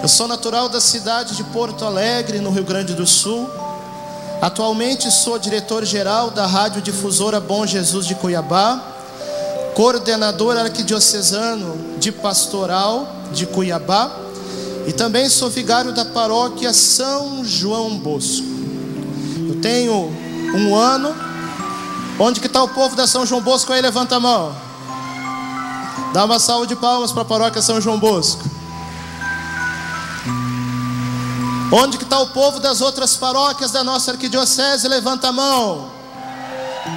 Eu sou natural da cidade de Porto Alegre, no Rio Grande do Sul. Atualmente sou diretor-geral da Rádio Difusora Bom Jesus de Cuiabá, coordenador arquidiocesano de pastoral de Cuiabá e também sou vigário da paróquia São João Bosco. Eu tenho um ano. Onde que está o povo da São João Bosco aí? Levanta a mão. Dá uma salva de palmas para a paróquia São João Bosco. Onde que está o povo das outras paróquias da nossa arquidiocese? Levanta a mão.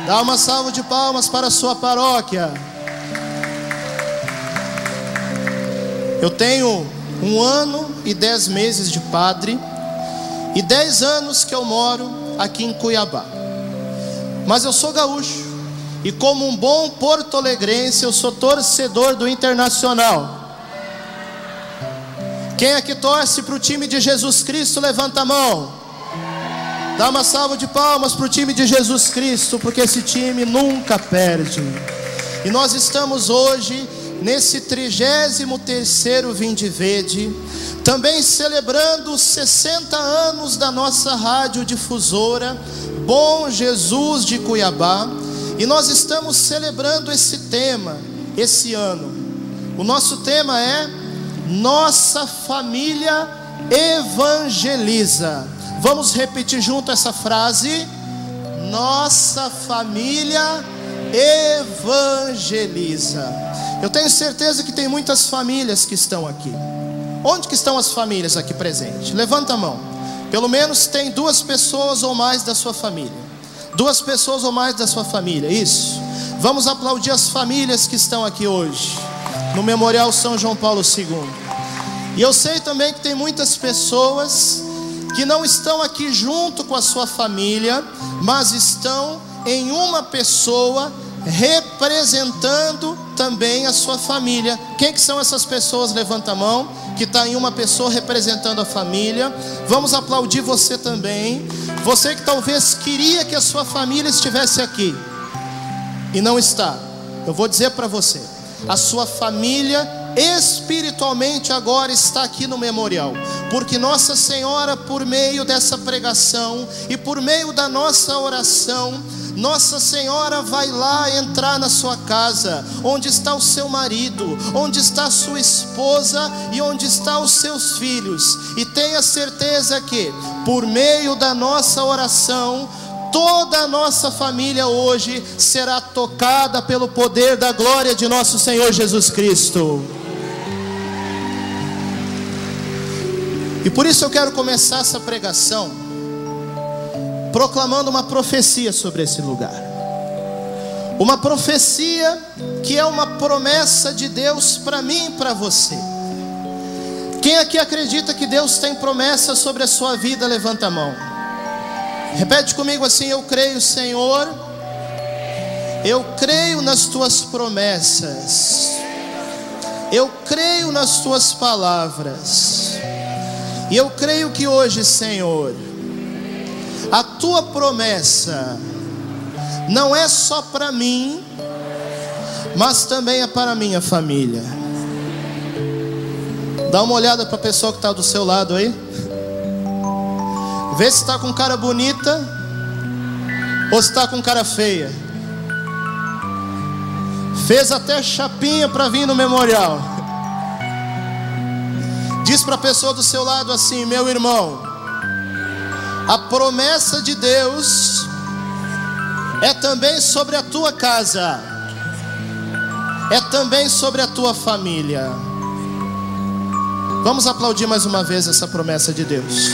Dá uma salva de palmas para a sua paróquia. Eu tenho um ano e dez meses de padre e dez anos que eu moro aqui em Cuiabá. Mas eu sou gaúcho e como um bom porto-alegrense eu sou torcedor do Internacional. Quem é que torce para o time de Jesus Cristo? Levanta a mão. Dá uma salva de palmas para o time de Jesus Cristo, porque esse time nunca perde. E nós estamos hoje nesse 33º Vinde Verde, também celebrando os 60 anos da nossa rádio difusora Bom Jesus de Cuiabá, e nós estamos celebrando esse tema esse ano. O nosso tema é nossa família evangeliza. Vamos repetir junto essa frase? Nossa família evangeliza. Eu tenho certeza que tem muitas famílias que estão aqui. Onde que estão as famílias aqui presentes? Levanta a mão. Pelo menos tem duas pessoas ou mais da sua família. Duas pessoas ou mais da sua família. Isso. Vamos aplaudir as famílias que estão aqui hoje no Memorial São João Paulo II. E eu sei também que tem muitas pessoas que não estão aqui junto com a sua família, mas estão em uma pessoa representando também a sua família. Quem que são essas pessoas? Levanta a mão. Que está em uma pessoa representando a família. Vamos aplaudir você também. Você que talvez queria que a sua família estivesse aqui e não está. Eu vou dizer para você: a sua família espiritualmente agora está aqui no memorial, porque Nossa Senhora, por meio dessa pregação e por meio da nossa oração, nossa Senhora vai lá entrar na sua casa, onde está o seu marido, onde está a sua esposa e onde estão os seus filhos. E tenha certeza que, por meio da nossa oração, toda a nossa família hoje será tocada pelo poder da glória de nosso Senhor Jesus Cristo. E por isso eu quero começar essa pregação proclamando uma profecia sobre esse lugar. Uma profecia que é uma promessa de Deus para mim e para você. Quem aqui acredita que Deus tem promessa sobre a sua vida, levanta a mão. Repete comigo assim: Eu creio, Senhor. Eu creio nas tuas promessas. Eu creio nas tuas palavras. E eu creio que hoje, Senhor, a tua promessa não é só para mim, mas também é para minha família. Dá uma olhada para a pessoa que está do seu lado aí. Vê se está com cara bonita ou se está com cara feia. Fez até chapinha para vir no memorial. Diz para a pessoa do seu lado assim: meu irmão, a promessa de Deus é também sobre a tua casa, é também sobre a tua família. Vamos aplaudir mais uma vez essa promessa de Deus.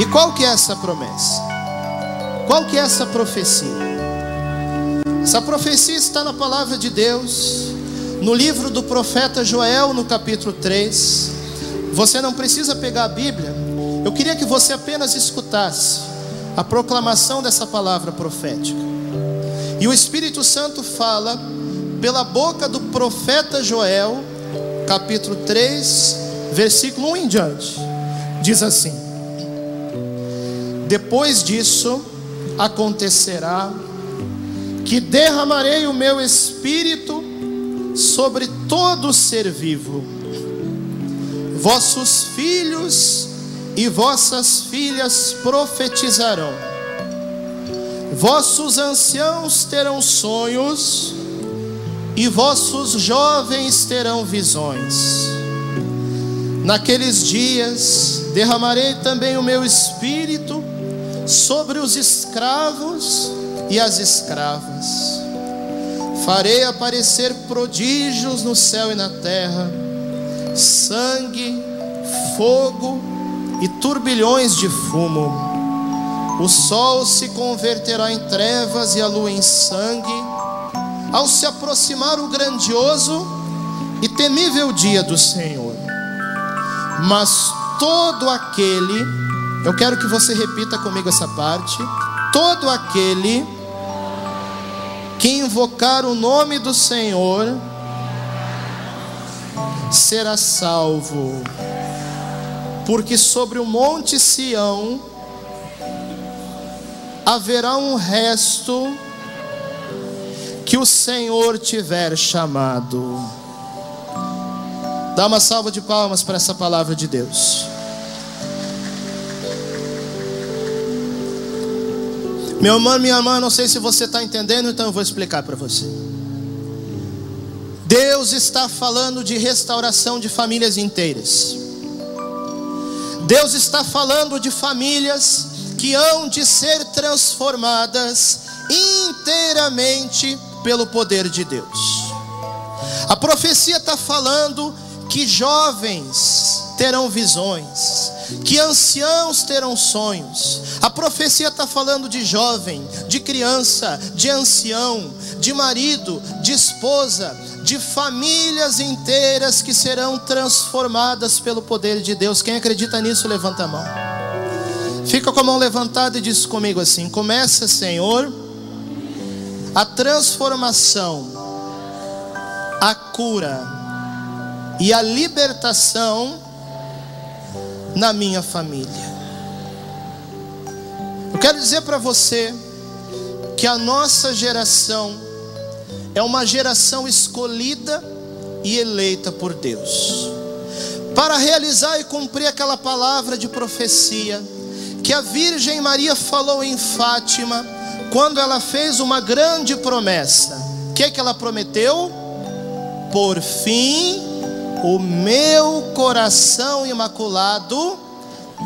E qual que é essa promessa? Qual que é essa profecia? Essa profecia está na palavra de Deus no livro do profeta Joel, no capítulo 3, você não precisa pegar a Bíblia, eu queria que você apenas escutasse a proclamação dessa palavra profética. E o Espírito Santo fala pela boca do profeta Joel, capítulo 3, versículo 1 em diante. Diz assim: Depois disso acontecerá que derramarei o meu espírito sobre todo ser vivo. Vossos filhos e vossas filhas profetizarão. Vossos anciãos terão sonhos e vossos jovens terão visões. Naqueles dias derramarei também o meu espírito sobre os escravos e as escravas. Farei aparecer prodígios no céu e na terra, sangue, fogo e turbilhões de fumo. O sol se converterá em trevas e a lua em sangue, ao se aproximar o grandioso e temível dia do Senhor. Mas todo aquele, eu quero que você repita comigo essa parte, todo aquele que invocar o nome do Senhor será salvo, porque sobre o monte Sião haverá um resto que o Senhor tiver chamado. Dá uma salva de palmas para essa palavra de Deus. Meu irmão, minha irmã, não sei se você está entendendo, então eu vou explicar para você. Deus está falando de restauração de famílias inteiras. Deus está falando de famílias que hão de ser transformadas inteiramente pelo poder de Deus. A profecia está falando que jovens terão visões, que anciãos terão sonhos. A profecia está falando de jovem, de criança, de ancião, de marido, de esposa, de famílias inteiras que serão transformadas pelo poder de Deus. Quem acredita nisso, levanta a mão. Fica com a mão levantada e diz comigo assim: Começa, Senhor, a transformação, a cura e a libertação na minha família. Eu quero dizer para você que a nossa geração é uma geração escolhida e eleita por Deus para realizar e cumprir aquela palavra de profecia que a Virgem Maria falou em Fátima quando ela fez uma grande promessa. O que, é que ela prometeu? Por fim o meu coração imaculado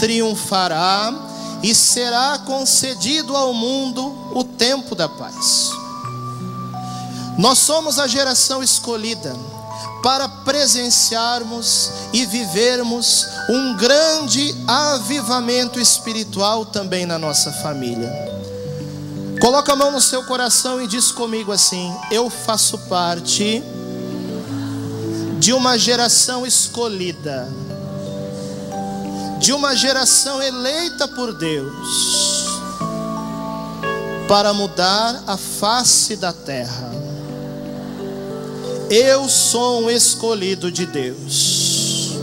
triunfará e será concedido ao mundo o tempo da paz. Nós somos a geração escolhida para presenciarmos e vivermos um grande avivamento espiritual também na nossa família. Coloca a mão no seu coração e diz comigo assim: Eu faço parte de uma geração escolhida, de uma geração eleita por Deus, para mudar a face da terra. Eu sou um escolhido de Deus.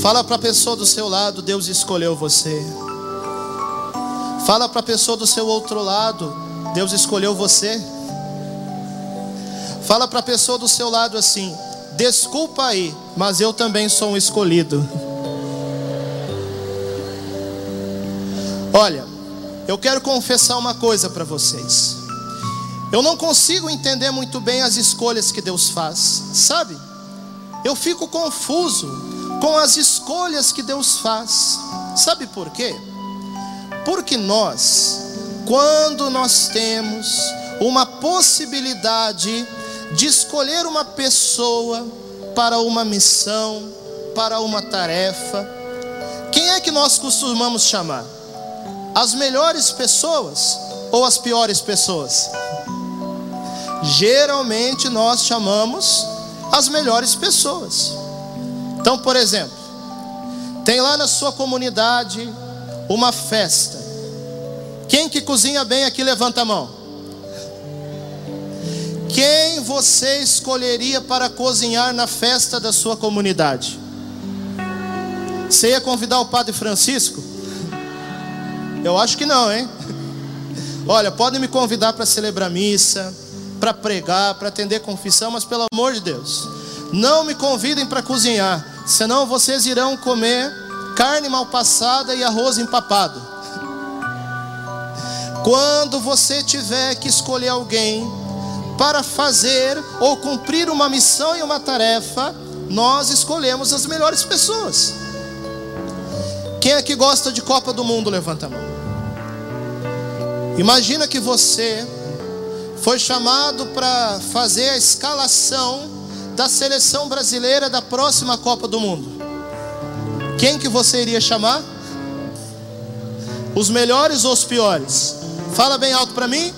Fala para a pessoa do seu lado, Deus escolheu você. Fala para a pessoa do seu outro lado, Deus escolheu você. Fala para a pessoa do seu lado assim: Desculpa aí, mas eu também sou um escolhido. Olha, eu quero confessar uma coisa para vocês. Eu não consigo entender muito bem as escolhas que Deus faz, sabe? Eu fico confuso com as escolhas que Deus faz. Sabe por quê? Porque nós, quando nós temos uma possibilidade de escolher uma pessoa para uma missão, para uma tarefa. Quem é que nós costumamos chamar? As melhores pessoas ou as piores pessoas? Geralmente nós chamamos as melhores pessoas. Então, por exemplo, tem lá na sua comunidade uma festa. Quem que cozinha bem aqui levanta a mão. Quem você escolheria para cozinhar na festa da sua comunidade? Você ia convidar o Padre Francisco? Eu acho que não, hein? Olha, podem me convidar para celebrar missa, para pregar, para atender confissão, mas pelo amor de Deus, não me convidem para cozinhar, senão vocês irão comer carne mal passada e arroz empapado. Quando você tiver que escolher alguém para fazer ou cumprir uma missão e uma tarefa, nós escolhemos as melhores pessoas. Quem aqui gosta de Copa do Mundo, levanta a mão. Imagina que você foi chamado para fazer a escalação da seleção brasileira da próxima Copa do Mundo. Quem que você iria chamar? Os melhores ou os piores? Fala bem alto para mim.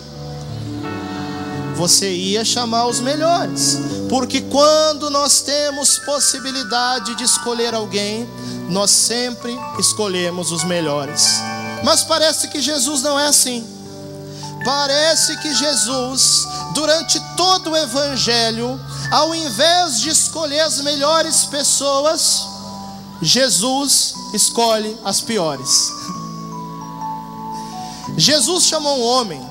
Você ia chamar os melhores, porque quando nós temos possibilidade de escolher alguém, nós sempre escolhemos os melhores. Mas parece que Jesus não é assim. Parece que Jesus, durante todo o Evangelho, ao invés de escolher as melhores pessoas, Jesus escolhe as piores. Jesus chamou um homem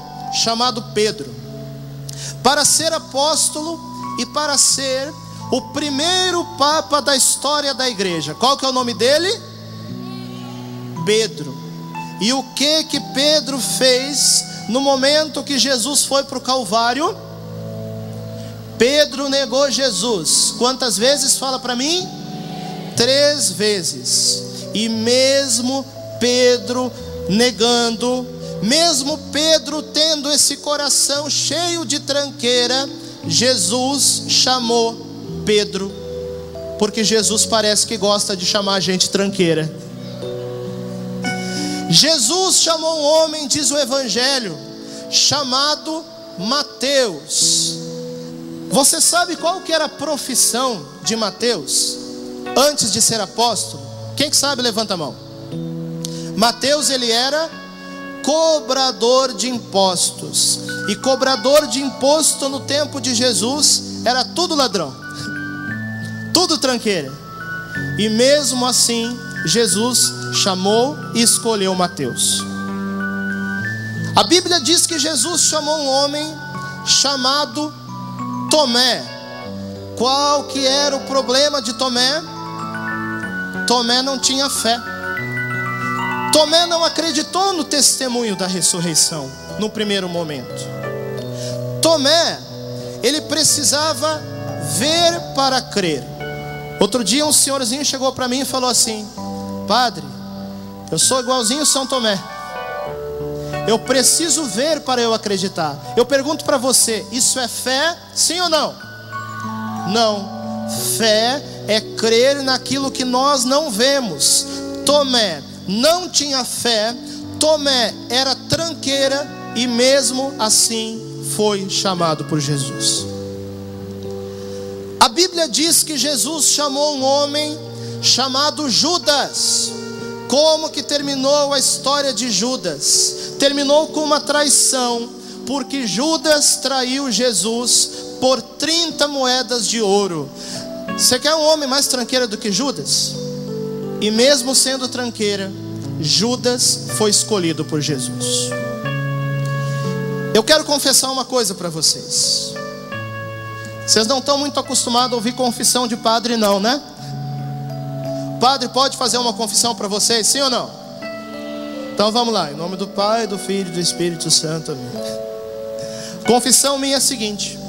chamado Pedro para ser apóstolo e para ser o primeiro papa da história da igreja. Qual que é o nome dele? Pedro. E o que que Pedro fez no momento que Jesus foi para o Calvário, Pedro negou Jesus. Quantas vezes? Fala para mim. Três vezes. E mesmo Pedro negando, mesmo Pedro tendo esse coração cheio de tranqueira, Jesus chamou Pedro, porque Jesus parece que gosta de chamar a gente tranqueira. Jesus chamou um homem, diz o Evangelho, chamado Mateus. Você sabe qual que era a profissão de Mateus antes de ser apóstolo? Quem que sabe levanta a mão. Mateus ele era cobrador de impostos. E cobrador de imposto no tempo de Jesus era tudo ladrão. Tudo tranqueira. E mesmo assim, Jesus chamou e escolheu Mateus. A Bíblia diz que Jesus chamou um homem chamado Tomé. Qual que era o problema de Tomé? Tomé não tinha fé. Tomé não acreditou no testemunho da ressurreição no primeiro momento. Tomé, ele precisava ver para crer. Outro dia um senhorzinho chegou para mim e falou assim: Padre, eu sou igualzinho São Tomé. Eu preciso ver para eu acreditar. Eu pergunto para você: isso é fé? Sim ou não? Não. Fé é crer naquilo que nós não vemos. Tomé não tinha fé, Tomé era tranqueira e mesmo assim foi chamado por Jesus. A Bíblia diz que Jesus chamou um homem chamado Judas. Como que terminou a história de Judas? Terminou com uma traição, porque Judas traiu Jesus por 30 moedas de ouro. Você quer um homem mais tranqueira do que Judas? E mesmo sendo tranqueira, Judas foi escolhido por Jesus. Eu quero confessar uma coisa para vocês. Vocês não estão muito acostumados a ouvir confissão de padre, não, né? Padre, pode fazer uma confissão para vocês, sim ou não? Então vamos lá, em nome do Pai, do Filho e do Espírito Santo. Amém. Confissão minha é a seguinte: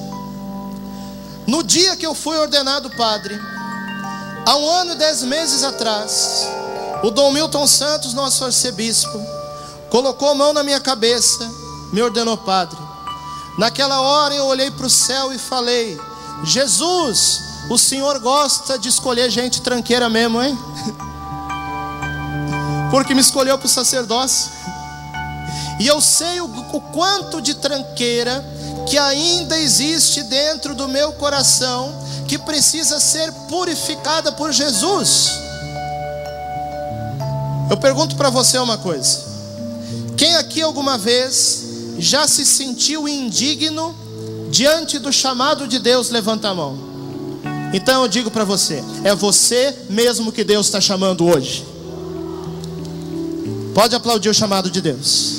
no dia que eu fui ordenado padre, há um ano e dez meses atrás, o Dom Milton Santos, nosso arcebispo, colocou a mão na minha cabeça, me ordenou padre. Naquela hora eu olhei para o céu e falei: Jesus, o Senhor gosta de escolher gente tranqueira mesmo, hein? Porque me escolheu para o sacerdócio. E eu sei o, o quanto de tranqueira que ainda existe dentro do meu coração, que precisa ser purificada por Jesus. Eu pergunto para você uma coisa: quem aqui alguma vez já se sentiu indigno diante do chamado de Deus? Levanta a mão. Então eu digo para você: é você mesmo que Deus está chamando hoje. Pode aplaudir o chamado de Deus.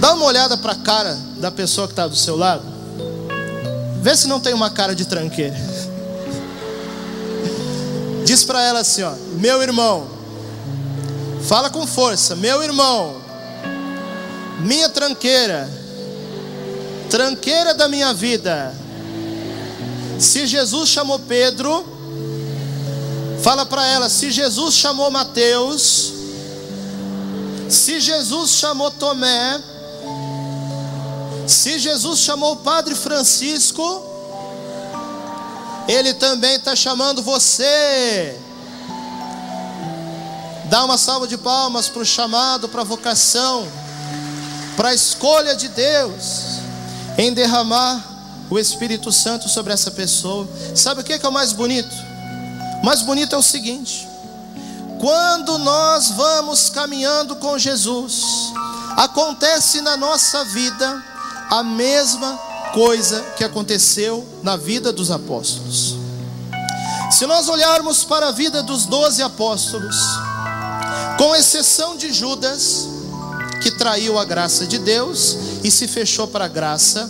Dá uma olhada para a cara da pessoa que está do seu lado. Vê se não tem uma cara de tranqueira. Diz para ela assim, ó, meu irmão. Fala com força, meu irmão. Minha tranqueira. Tranqueira da minha vida. Se Jesus chamou Pedro, fala para ela, se Jesus chamou Mateus, se Jesus chamou Tomé, se Jesus chamou o Padre Francisco, Ele também está chamando você. Dá uma salva de palmas para o chamado, para a vocação, para a escolha de Deus em derramar o Espírito Santo sobre essa pessoa. Sabe o que é o mais bonito? O mais bonito é o seguinte: quando nós vamos caminhando com Jesus, acontece na nossa vida a mesma coisa que aconteceu na vida dos apóstolos. Se nós olharmos para a vida dos doze apóstolos, com exceção de Judas, que traiu a graça de Deus e se fechou para a graça,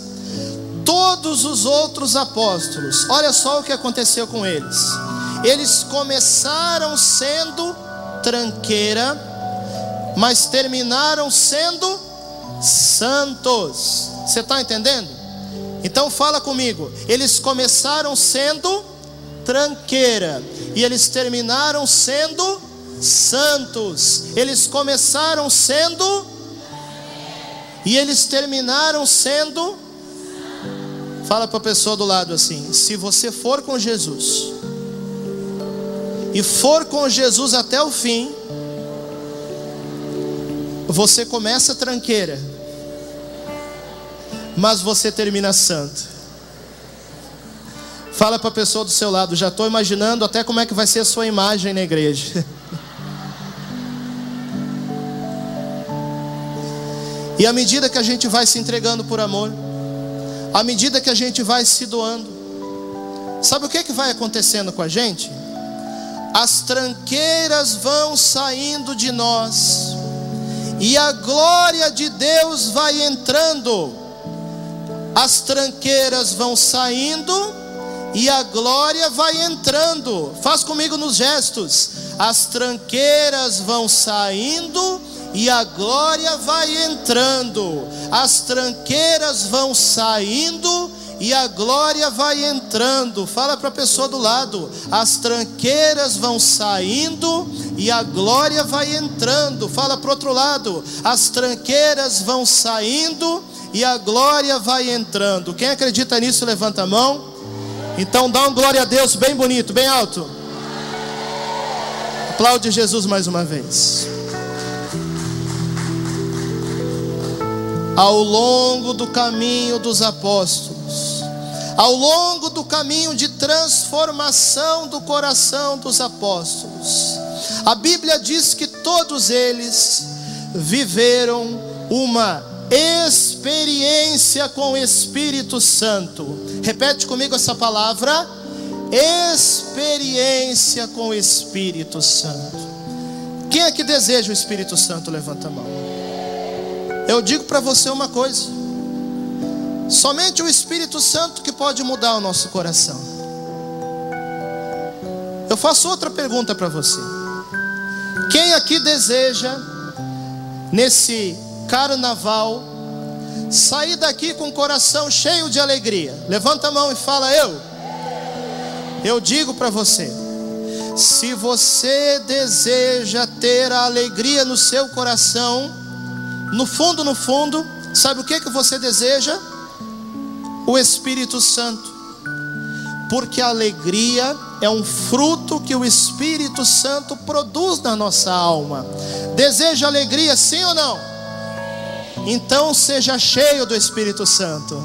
todos os outros apóstolos, olha só o que aconteceu com eles. Eles começaram sendo tranqueira, mas terminaram sendo santos. Você está entendendo? Então fala comigo. Eles começaram sendo tranqueira e eles terminaram sendo santos. Eles começaram sendo e eles terminaram sendo. Fala para a pessoa do lado assim: se você for com Jesus e for com Jesus até o fim, você começa tranqueira, mas você termina santo. Fala para a pessoa do seu lado, já estou imaginando até como é que vai ser a sua imagem na igreja. E à medida que a gente vai se entregando por amor, à medida que a gente vai se doando, sabe o que, que vai acontecendo com a gente? As tranqueiras vão saindo de nós, e a glória de Deus vai entrando, as tranqueiras vão saindo, e a glória vai entrando. Faz comigo nos gestos. As tranqueiras vão saindo e a glória vai entrando, as tranqueiras vão saindo e a glória vai entrando. Fala para a pessoa do lado: as tranqueiras vão saindo e a glória vai entrando. Fala para outro lado: as tranqueiras vão saindo e a glória vai entrando. Quem acredita nisso, levanta a mão. Então dá um glória a Deus bem bonito, bem alto. Aplaude Jesus mais uma vez. ao longo do caminho dos apóstolos, ao longo do caminho de transformação do coração dos apóstolos. A Bíblia diz que todos eles viveram uma experiência com o Espírito Santo. Repete comigo essa palavra: experiência com o Espírito Santo. Quem é que deseja o Espírito Santo? Levanta a mão. Eu digo para você uma coisa: somente o Espírito Santo que pode mudar o nosso coração. Eu faço outra pergunta para você: quem aqui deseja, nesse carnaval, sair daqui com o coração cheio de alegria? Levanta a mão e fala: Eu. Eu digo para você: se você deseja ter a alegria no seu coração, no fundo, no fundo, sabe o que que você deseja? O Espírito Santo. Porque a alegria é um fruto que o Espírito Santo produz na nossa alma. Deseja alegria, sim ou não? Então seja cheio do Espírito Santo.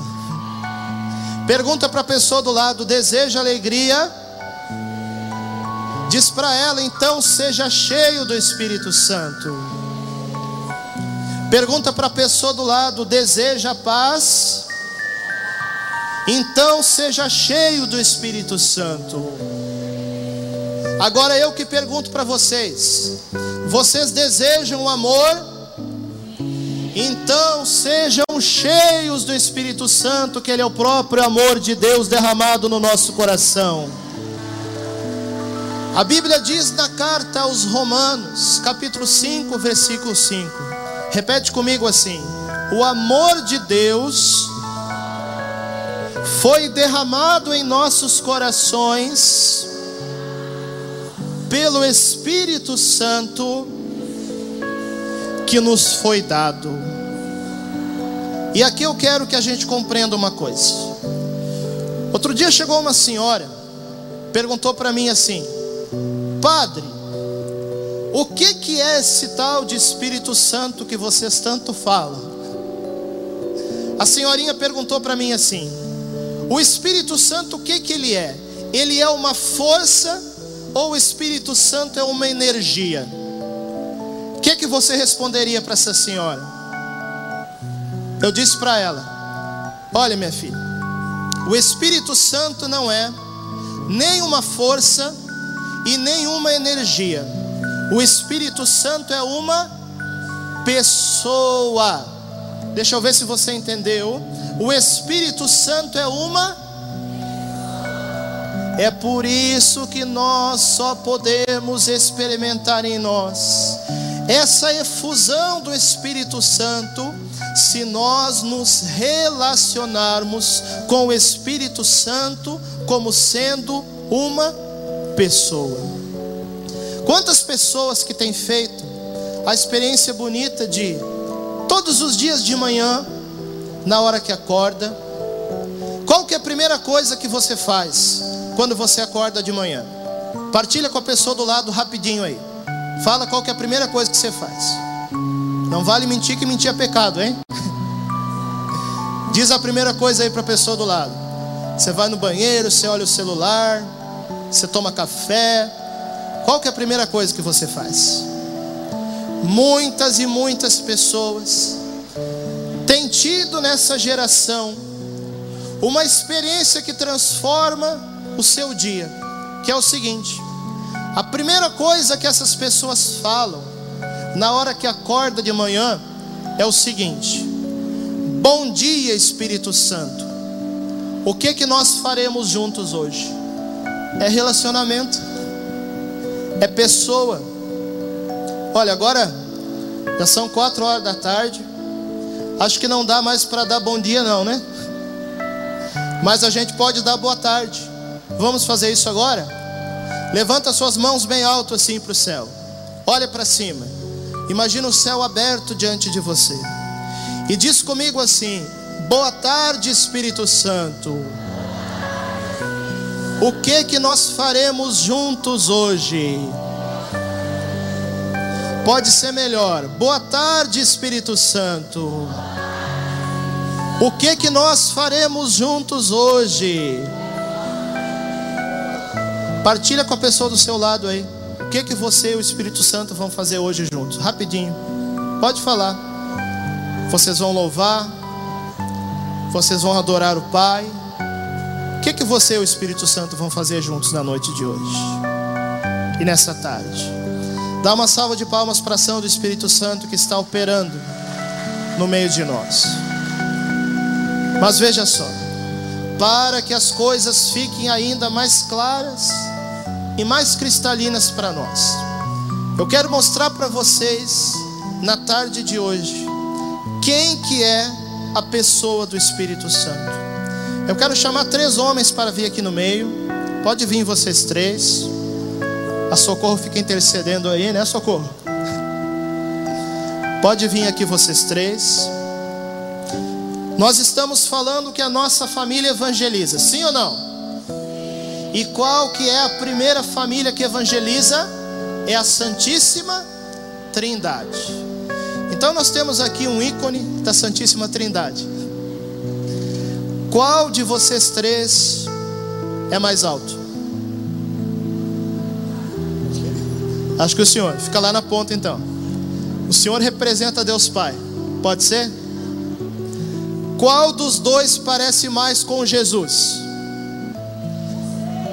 Pergunta para a pessoa do lado: deseja alegria? Diz para ela, então seja cheio do Espírito Santo. Pergunta para a pessoa do lado: deseja paz? Então seja cheio do Espírito Santo. Agora eu que pergunto para vocês: vocês desejam amor? Então sejam cheios do Espírito Santo, que Ele é o próprio amor de Deus derramado no nosso coração. A Bíblia diz na carta aos Romanos, capítulo 5, versículo 5. Repete comigo assim: O amor de Deus foi derramado em nossos corações pelo Espírito Santo que nos foi dado. E aqui eu quero que a gente compreenda uma coisa. Outro dia chegou uma senhora, perguntou para mim assim: Padre, o que que é esse tal de Espírito Santo que vocês tanto falam? A senhorinha perguntou para mim assim: O Espírito Santo o que que ele é? Ele é uma força ou o Espírito Santo é uma energia? O que, que você responderia para essa senhora? Eu disse para ela: Olha, minha filha, o Espírito Santo não é nem uma força e nenhuma energia. O Espírito Santo é uma pessoa. Deixa eu ver se você entendeu. O Espírito Santo é uma é por isso que nós só podemos experimentar em nós essa efusão do Espírito Santo se nós nos relacionarmos com o Espírito Santo como sendo uma pessoa. Quantas pessoas que têm feito a experiência bonita de todos os dias de manhã, na hora que acorda, qual que é a primeira coisa que você faz? quando você acorda de manhã. Partilha com a pessoa do lado rapidinho aí. Fala qual que é a primeira coisa que você faz. Não vale mentir que mentir é pecado, hein? Diz a primeira coisa aí para a pessoa do lado. Você vai no banheiro, você olha o celular, você toma café. Qual que é a primeira coisa que você faz? Muitas e muitas pessoas têm tido nessa geração uma experiência que transforma o seu dia, que é o seguinte: a primeira coisa que essas pessoas falam na hora que acorda de manhã é o seguinte: Bom dia, Espírito Santo. O que que nós faremos juntos hoje? É relacionamento, é pessoa. Olha, agora já são quatro horas da tarde. Acho que não dá mais para dar bom dia, não, né? Mas a gente pode dar boa tarde. Vamos fazer isso agora? Levanta suas mãos bem alto assim para o céu. Olha para cima. Imagina o céu aberto diante de você. E diz comigo assim: Boa tarde, Espírito Santo. O que que nós faremos juntos hoje? Pode ser melhor. Boa tarde, Espírito Santo. O que que nós faremos juntos hoje? Partilha com a pessoa do seu lado aí. O que que você e o Espírito Santo vão fazer hoje juntos? Rapidinho. Pode falar. Vocês vão louvar. Vocês vão adorar o Pai. O que que você e o Espírito Santo vão fazer juntos na noite de hoje? E nessa tarde. Dá uma salva de palmas para a ação do Espírito Santo que está operando no meio de nós. Mas veja só, para que as coisas fiquem ainda mais claras, e mais cristalinas para nós. Eu quero mostrar para vocês na tarde de hoje quem que é a pessoa do Espírito Santo. Eu quero chamar três homens para vir aqui no meio. Pode vir vocês três. A Socorro fica intercedendo aí, né, Socorro? Pode vir aqui vocês três. Nós estamos falando que a nossa família evangeliza, sim ou não? E qual que é a primeira família que evangeliza? É a Santíssima Trindade. Então nós temos aqui um ícone da Santíssima Trindade. Qual de vocês três é mais alto? Acho que o senhor. Fica lá na ponta então. O senhor representa Deus Pai. Pode ser? Qual dos dois parece mais com Jesus?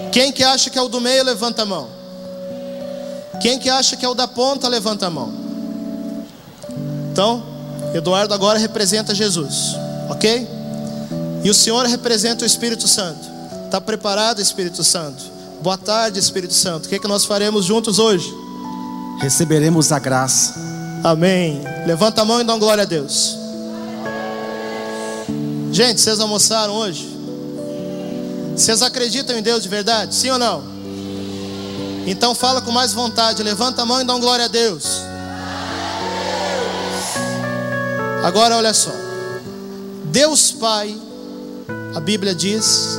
Quem que acha que é o do meio, levanta a mão. Quem que acha que é o da ponta, levanta a mão. Então, Eduardo agora representa Jesus, ok? E o Senhor representa o Espírito Santo. Está preparado, Espírito Santo? Boa tarde, Espírito Santo. O que, é que nós faremos juntos hoje? Receberemos a graça. Amém. Levanta a mão e dá glória a Deus. Gente, vocês almoçaram hoje? Vocês acreditam em Deus de verdade? Sim ou não? Então fala com mais vontade. Levanta a mão e dá glória a Deus. Agora olha só. Deus Pai, a Bíblia diz,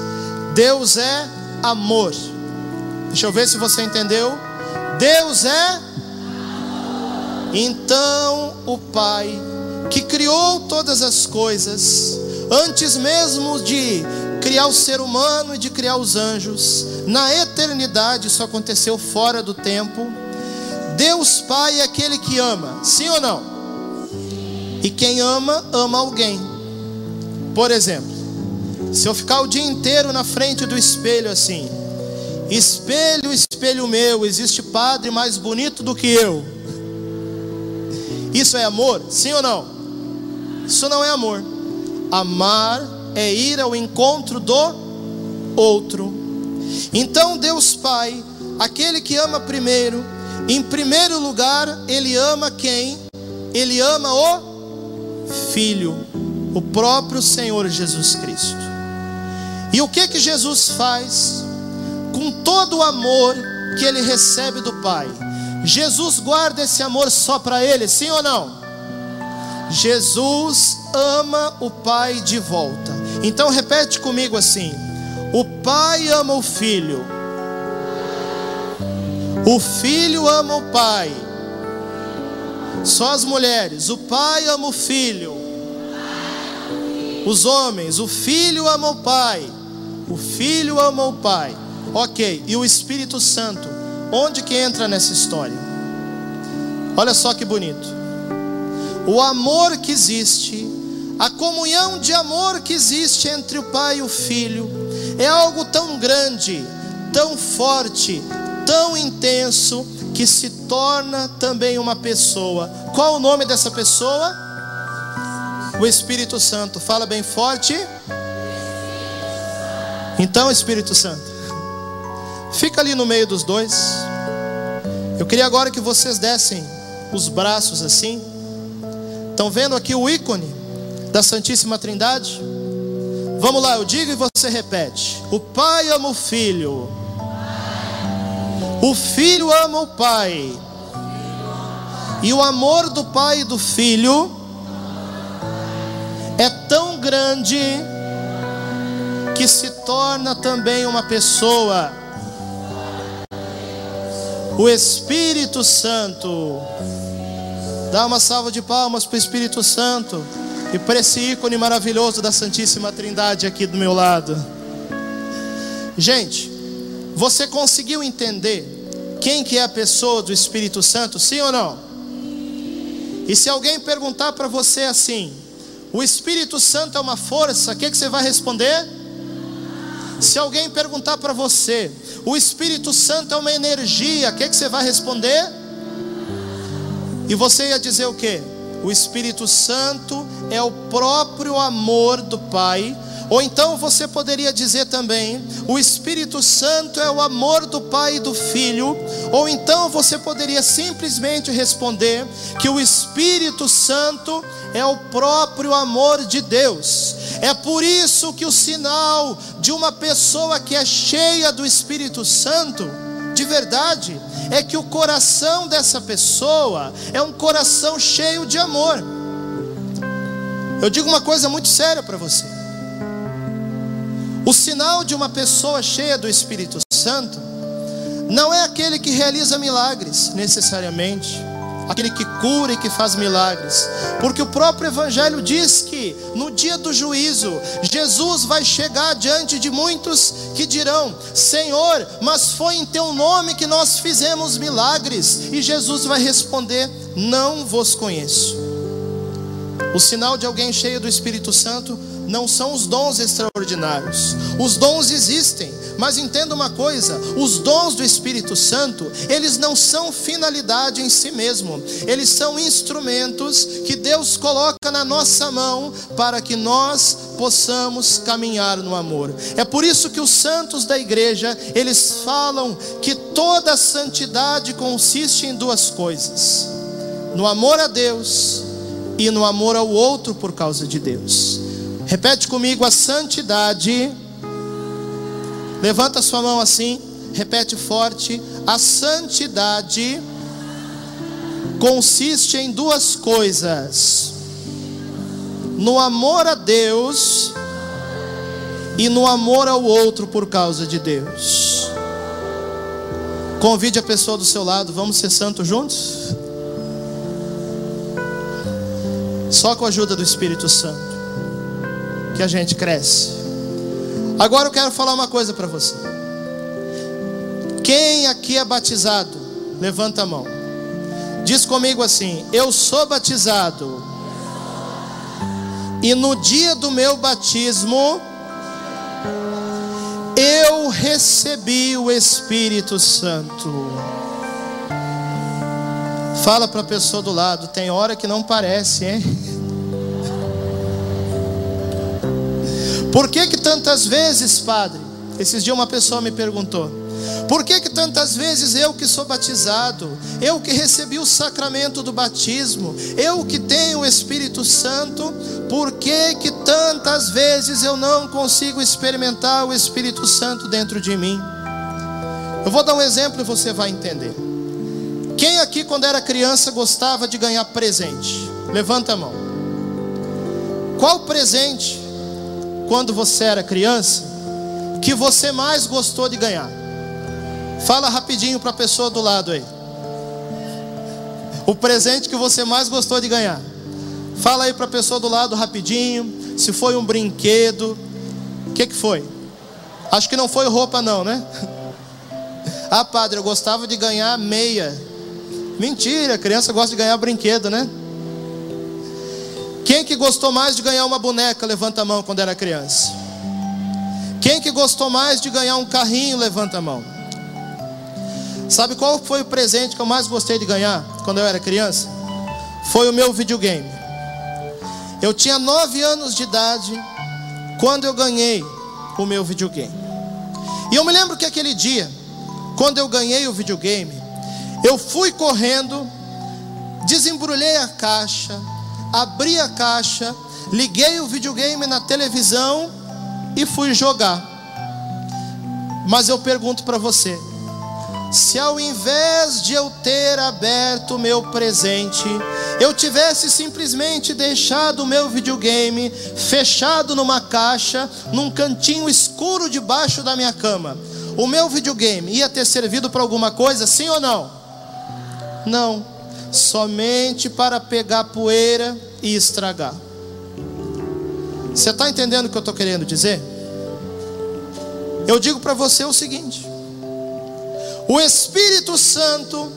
Deus é amor. Deixa eu ver se você entendeu. Deus é Então o Pai que criou todas as coisas, antes mesmo de criar o ser humano e de criar os anjos, na eternidade isso aconteceu fora do tempo. Deus Pai é aquele que ama, sim ou não? E quem ama, ama alguém. Por exemplo, se eu ficar o dia inteiro na frente do espelho assim, espelho, espelho meu, existe padre mais bonito do que eu. Isso é amor? Sim ou não? Isso não é amor. Amar é ir ao encontro do outro. Então, Deus Pai, aquele que ama primeiro, em primeiro lugar, Ele ama quem? Ele ama o Filho, o próprio Senhor Jesus Cristo. E o que que Jesus faz? Com todo o amor que ele recebe do Pai, Jesus guarda esse amor só para ele, sim ou não? Jesus ama o Pai de volta. Então repete comigo assim: O Pai ama o Filho, o Filho ama o Pai. Só as mulheres, o pai ama o filho. Os homens, o filho ama o pai. O filho ama o pai. Ok, e o Espírito Santo, onde que entra nessa história? Olha só que bonito. O amor que existe, a comunhão de amor que existe entre o pai e o filho, é algo tão grande, tão forte, tão intenso, que se torna também uma pessoa. Qual o nome dessa pessoa? O Espírito Santo. Fala bem forte. Então, Espírito Santo, fica ali no meio dos dois. Eu queria agora que vocês dessem os braços assim. Estão vendo aqui o ícone da Santíssima Trindade? Vamos lá, eu digo e você repete. O Pai ama o Filho. O filho ama o pai. E o amor do pai e do filho é tão grande que se torna também uma pessoa. O Espírito Santo. Dá uma salva de palmas para o Espírito Santo e para esse ícone maravilhoso da Santíssima Trindade aqui do meu lado. Gente, você conseguiu entender quem que é a pessoa do Espírito Santo, sim ou não? E se alguém perguntar para você assim, o Espírito Santo é uma força, o que, que você vai responder? Se alguém perguntar para você, o Espírito Santo é uma energia, o que, que você vai responder? E você ia dizer o que? O Espírito Santo é o próprio amor do Pai ou então você poderia dizer também: o Espírito Santo é o amor do Pai e do Filho. Ou então você poderia simplesmente responder que o Espírito Santo é o próprio amor de Deus. É por isso que o sinal de uma pessoa que é cheia do Espírito Santo, de verdade, é que o coração dessa pessoa é um coração cheio de amor. Eu digo uma coisa muito séria para você. O sinal de uma pessoa cheia do Espírito Santo não é aquele que realiza milagres, necessariamente, aquele que cura e que faz milagres, porque o próprio Evangelho diz que no dia do juízo, Jesus vai chegar diante de muitos que dirão: Senhor, mas foi em teu nome que nós fizemos milagres, e Jesus vai responder: Não vos conheço. O sinal de alguém cheio do Espírito Santo não são os dons extraordinários. Os dons existem, mas entenda uma coisa: os dons do Espírito Santo, eles não são finalidade em si mesmo, eles são instrumentos que Deus coloca na nossa mão para que nós possamos caminhar no amor. É por isso que os santos da igreja, eles falam que toda santidade consiste em duas coisas: no amor a Deus e no amor ao outro por causa de Deus. Repete comigo a santidade. Levanta sua mão assim, repete forte. A santidade consiste em duas coisas: no amor a Deus e no amor ao outro por causa de Deus. Convide a pessoa do seu lado, vamos ser santos juntos? Só com a ajuda do Espírito Santo que a gente cresce. Agora eu quero falar uma coisa para você. Quem aqui é batizado? Levanta a mão. Diz comigo assim: Eu sou batizado. E no dia do meu batismo, eu recebi o Espírito Santo. Fala para a pessoa do lado, tem hora que não parece, hein? Por que que tantas vezes, padre? Esses dias uma pessoa me perguntou: Por que que tantas vezes eu que sou batizado, eu que recebi o sacramento do batismo, eu que tenho o Espírito Santo, por que que tantas vezes eu não consigo experimentar o Espírito Santo dentro de mim? Eu vou dar um exemplo e você vai entender. Quem aqui quando era criança gostava de ganhar presente? Levanta a mão. Qual presente quando você era criança, que você mais gostou de ganhar? Fala rapidinho para a pessoa do lado aí. O presente que você mais gostou de ganhar. Fala aí para a pessoa do lado rapidinho. Se foi um brinquedo. O que, que foi? Acho que não foi roupa, não, né? Ah, padre, eu gostava de ganhar meia. Mentira, criança gosta de ganhar brinquedo, né? Quem que gostou mais de ganhar uma boneca? Levanta a mão quando era criança. Quem que gostou mais de ganhar um carrinho? Levanta a mão. Sabe qual foi o presente que eu mais gostei de ganhar quando eu era criança? Foi o meu videogame. Eu tinha nove anos de idade quando eu ganhei o meu videogame. E eu me lembro que aquele dia, quando eu ganhei o videogame, eu fui correndo, desembrulhei a caixa, abri a caixa, liguei o videogame na televisão e fui jogar. Mas eu pergunto para você: se ao invés de eu ter aberto o meu presente, eu tivesse simplesmente deixado o meu videogame fechado numa caixa, num cantinho escuro debaixo da minha cama, o meu videogame ia ter servido para alguma coisa, sim ou não? Não somente para pegar poeira e estragar. Você está entendendo o que eu estou querendo dizer? Eu digo para você o seguinte: o Espírito Santo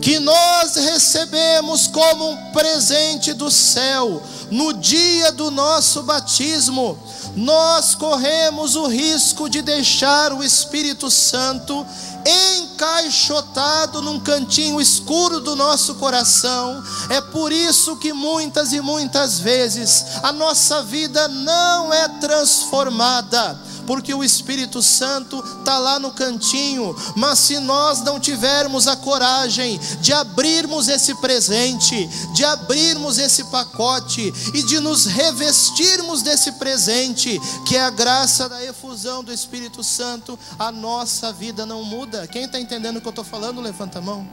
que nós recebemos como um presente do céu no dia do nosso batismo, nós corremos o risco de deixar o Espírito Santo encaixotado num cantinho escuro do nosso coração. É por isso que muitas e muitas vezes a nossa vida não é transformada porque o Espírito Santo está lá no cantinho, mas se nós não tivermos a coragem de abrirmos esse presente, de abrirmos esse pacote e de nos revestirmos desse presente, que é a graça da efusão do Espírito Santo, a nossa vida não muda. Quem está entendendo o que eu estou falando, levanta a mão.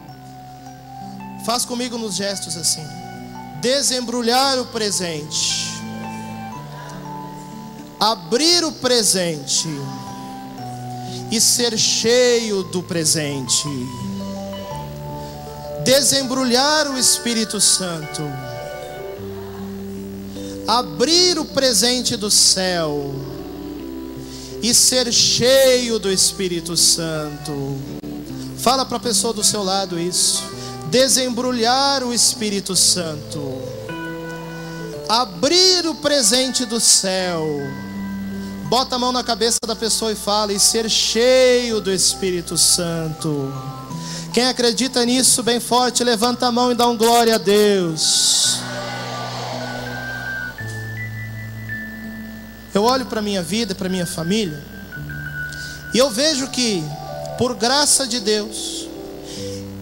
Faz comigo nos gestos assim. Desembrulhar o presente abrir o presente e ser cheio do presente, desembrulhar o Espírito Santo, abrir o presente do céu e ser cheio do Espírito Santo. Fala para a pessoa do seu lado isso. Desembrulhar o Espírito Santo abrir o presente do céu. Bota a mão na cabeça da pessoa e fala: e ser cheio do Espírito Santo. Quem acredita nisso, bem forte, levanta a mão e dá um glória a Deus. Eu olho para a minha vida, para a minha família, e eu vejo que, por graça de Deus,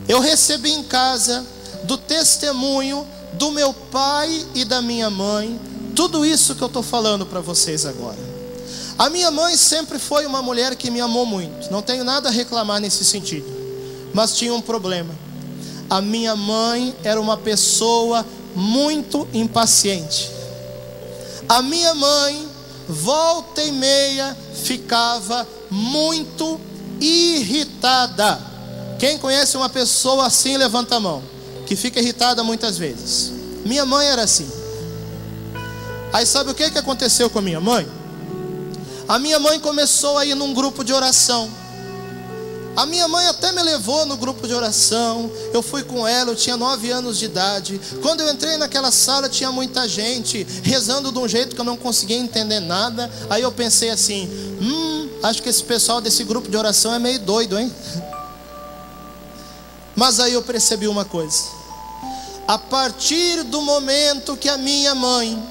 eu recebi em casa do testemunho do meu pai e da minha mãe, tudo isso que eu estou falando para vocês agora. A minha mãe sempre foi uma mulher que me amou muito, não tenho nada a reclamar nesse sentido, mas tinha um problema. A minha mãe era uma pessoa muito impaciente. A minha mãe, volta e meia, ficava muito irritada. Quem conhece uma pessoa assim, levanta a mão que fica irritada muitas vezes. Minha mãe era assim. Aí sabe o que, que aconteceu com a minha mãe? A minha mãe começou a ir num grupo de oração. A minha mãe até me levou no grupo de oração. Eu fui com ela, eu tinha nove anos de idade. Quando eu entrei naquela sala, tinha muita gente rezando de um jeito que eu não conseguia entender nada. Aí eu pensei assim: hum, acho que esse pessoal desse grupo de oração é meio doido, hein? Mas aí eu percebi uma coisa a partir do momento que a minha mãe,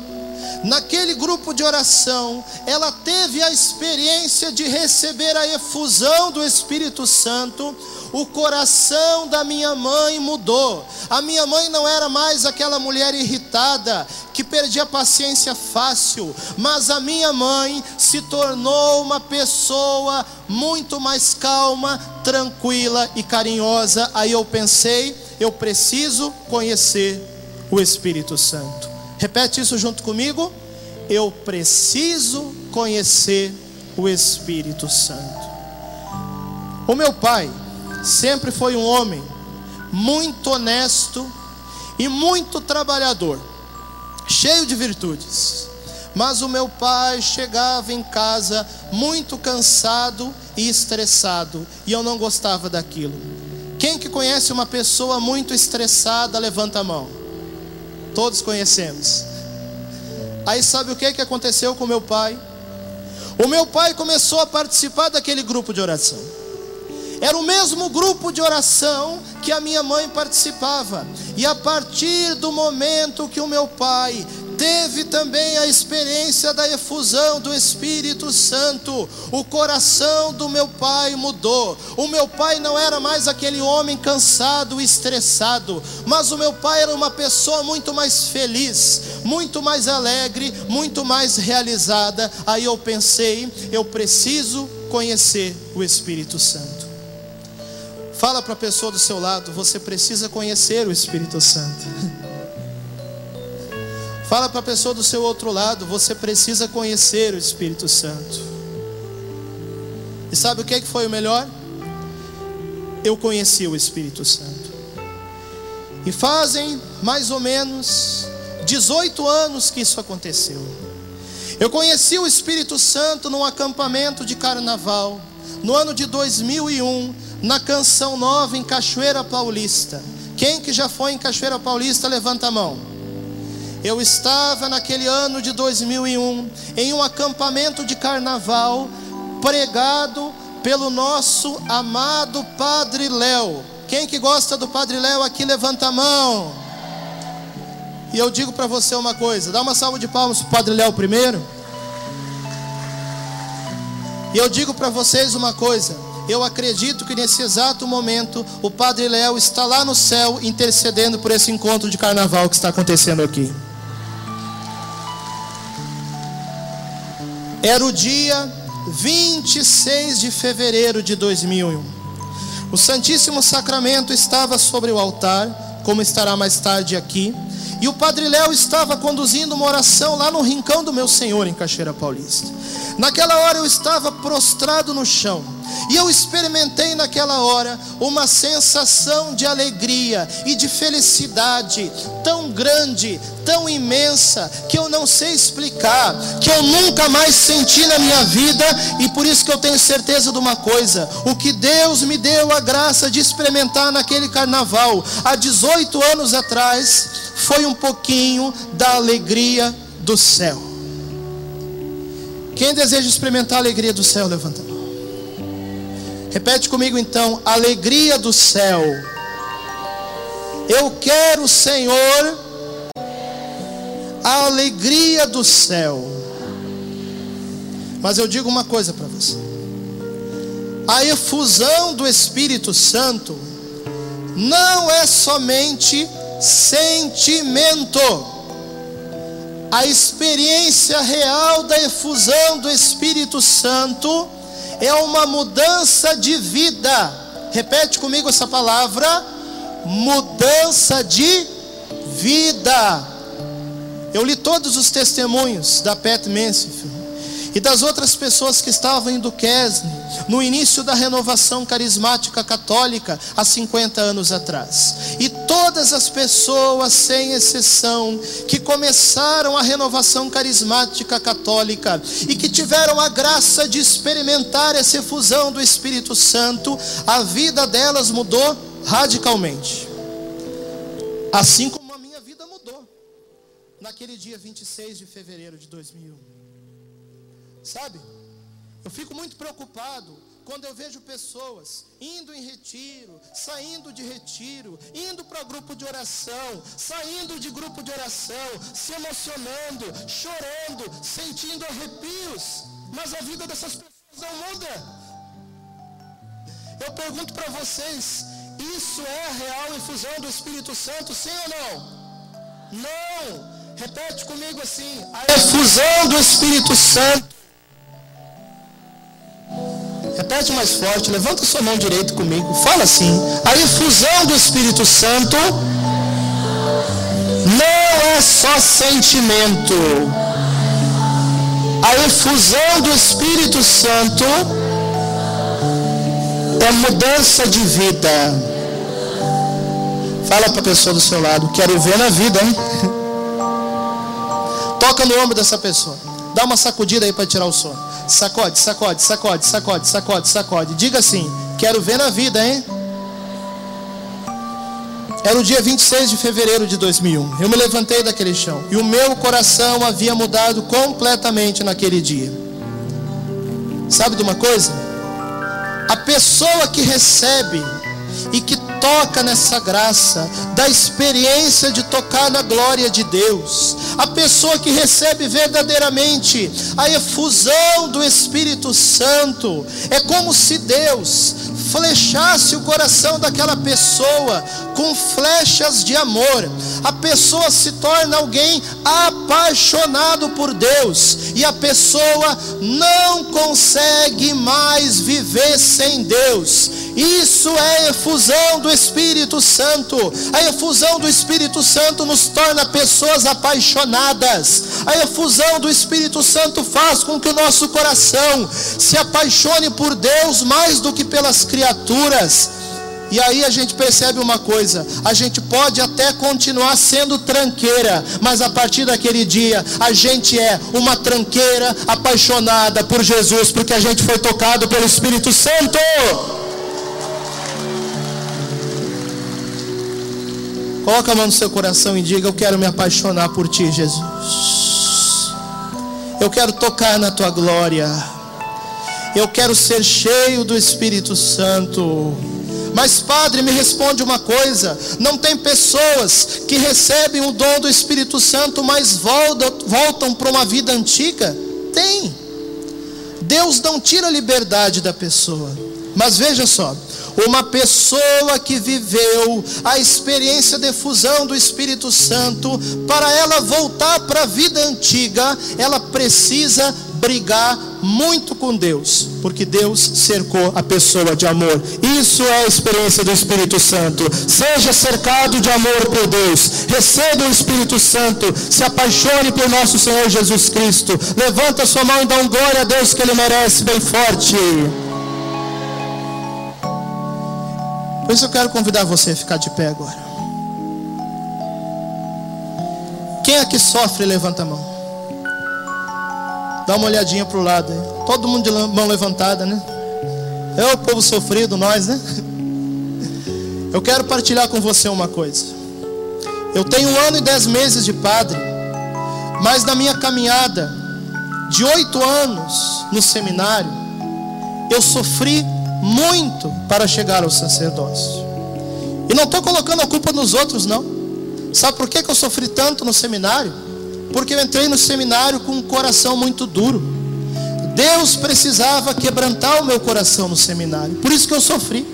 naquele grupo de oração, ela teve a experiência de receber a efusão do Espírito Santo, o coração da minha mãe mudou. A minha mãe não era mais aquela mulher irritada que perdia paciência fácil, mas a minha mãe se tornou uma pessoa muito mais calma, tranquila e carinhosa. Aí eu pensei, eu preciso conhecer o Espírito Santo. Repete isso junto comigo. Eu preciso conhecer o Espírito Santo. O meu pai sempre foi um homem muito honesto e muito trabalhador, cheio de virtudes. Mas o meu pai chegava em casa muito cansado e estressado, e eu não gostava daquilo. Quem que conhece uma pessoa muito estressada, levanta a mão. Todos conhecemos. Aí sabe o que, que aconteceu com meu pai? O meu pai começou a participar daquele grupo de oração. Era o mesmo grupo de oração que a minha mãe participava. E a partir do momento que o meu pai teve também a experiência da efusão do Espírito Santo. O coração do meu pai mudou. O meu pai não era mais aquele homem cansado estressado, mas o meu pai era uma pessoa muito mais feliz, muito mais alegre, muito mais realizada. Aí eu pensei, eu preciso conhecer o Espírito Santo. Fala para a pessoa do seu lado, você precisa conhecer o Espírito Santo. Fala para a pessoa do seu outro lado, você precisa conhecer o Espírito Santo. E sabe o que, é foi o melhor? Eu conheci o Espírito Santo. E fazem mais ou menos 18 anos que isso aconteceu. Eu conheci o Espírito Santo num acampamento de carnaval, no ano de 2001, na Canção Nova em Cachoeira Paulista. Quem que já foi em Cachoeira Paulista, levanta a mão. Eu estava naquele ano de 2001 em um acampamento de carnaval pregado pelo nosso amado Padre Léo. Quem que gosta do Padre Léo aqui levanta a mão. E eu digo para você uma coisa, dá uma salva de palmas para o Padre Léo primeiro. E eu digo para vocês uma coisa, eu acredito que nesse exato momento o Padre Léo está lá no céu intercedendo por esse encontro de carnaval que está acontecendo aqui. Era o dia 26 de fevereiro de 2001. O Santíssimo Sacramento estava sobre o altar, como estará mais tarde aqui, e o Padre Léo estava conduzindo uma oração lá no rincão do meu Senhor em Cachoeira Paulista. Naquela hora eu estava prostrado no chão e eu experimentei naquela hora uma sensação de alegria e de felicidade tão grande, tão imensa que eu não sei explicar, que eu nunca mais senti na minha vida, e por isso que eu tenho certeza de uma coisa: o que Deus me deu a graça de experimentar naquele carnaval, há 18 anos atrás, foi um pouquinho da alegria do céu. Quem deseja experimentar a alegria do céu, levanta. Repete comigo então: alegria do céu. Eu quero, Senhor, a alegria do céu. Mas eu digo uma coisa para você: a efusão do Espírito Santo não é somente sentimento. A experiência real da efusão do Espírito Santo é uma mudança de vida. Repete comigo essa palavra: mudança de vida. Eu li todos os testemunhos da Pat Mansfield e das outras pessoas que estavam em Duquesne, no início da renovação carismática católica, há 50 anos atrás. E todas as pessoas, sem exceção, que começaram a renovação carismática católica e que tiveram a graça de experimentar essa efusão do Espírito Santo, a vida delas mudou radicalmente. Assim como a minha vida mudou, naquele dia 26 de fevereiro de 2001. Sabe? Eu fico muito preocupado quando eu vejo pessoas indo em retiro, saindo de retiro, indo para grupo de oração, saindo de grupo de oração, se emocionando, chorando, sentindo arrepios, mas a vida dessas pessoas não muda. Eu pergunto para vocês, isso é a real infusão do Espírito Santo, sim ou não? Não. Repete comigo assim: a efusão do Espírito Santo Repete mais forte, levanta sua mão direita comigo. Fala assim: a infusão do Espírito Santo não é só sentimento. A infusão do Espírito Santo é mudança de vida. Fala para a pessoa do seu lado, quero ver na vida, hein? Toca no ombro dessa pessoa. Dá uma sacudida aí para tirar o sono. Sacode, sacode, sacode, sacode, sacode, sacode. Diga assim: quero ver na vida, hein? Era o dia 26 de fevereiro de 2001. Eu me levantei daquele chão e o meu coração havia mudado completamente naquele dia. Sabe de uma coisa? A pessoa que recebe e que toca nessa graça, da experiência de tocar na glória de Deus. A pessoa que recebe verdadeiramente a efusão do Espírito Santo, é como se Deus flechasse o coração daquela pessoa com flechas de amor. A pessoa se torna alguém apaixonado por Deus e a pessoa não consegue mais viver sem Deus. Isso é efusão do Espírito Santo. A efusão do Espírito Santo nos torna pessoas apaixonadas. A efusão do Espírito Santo faz com que o nosso coração se apaixone por Deus mais do que pelas criaturas. E aí a gente percebe uma coisa: a gente pode até continuar sendo tranqueira, mas a partir daquele dia a gente é uma tranqueira apaixonada por Jesus, porque a gente foi tocado pelo Espírito Santo. Coloca a mão no seu coração e diga: Eu quero me apaixonar por ti, Jesus. Eu quero tocar na tua glória. Eu quero ser cheio do Espírito Santo. Mas, Padre, me responde uma coisa: não tem pessoas que recebem o dom do Espírito Santo, mas voltam, voltam para uma vida antiga? Tem. Deus não tira a liberdade da pessoa. Mas veja só, uma pessoa que viveu a experiência de fusão do Espírito Santo, para ela voltar para a vida antiga, ela precisa brigar muito com Deus, porque Deus cercou a pessoa de amor. Isso é a experiência do Espírito Santo. Seja cercado de amor por Deus. Receba o Espírito Santo. Se apaixone pelo nosso Senhor Jesus Cristo. Levanta sua mão e dá um glória a Deus que ele merece bem forte. Por isso eu quero convidar você a ficar de pé agora. Quem aqui sofre, levanta a mão. Dá uma olhadinha para o lado aí. Todo mundo de mão levantada, né? É o povo sofrido, nós, né? Eu quero partilhar com você uma coisa. Eu tenho um ano e dez meses de padre, mas na minha caminhada de oito anos no seminário, eu sofri muito para chegar ao sacerdócio. E não estou colocando a culpa nos outros, não. Sabe por que, que eu sofri tanto no seminário? Porque eu entrei no seminário com um coração muito duro. Deus precisava quebrantar o meu coração no seminário. Por isso que eu sofri.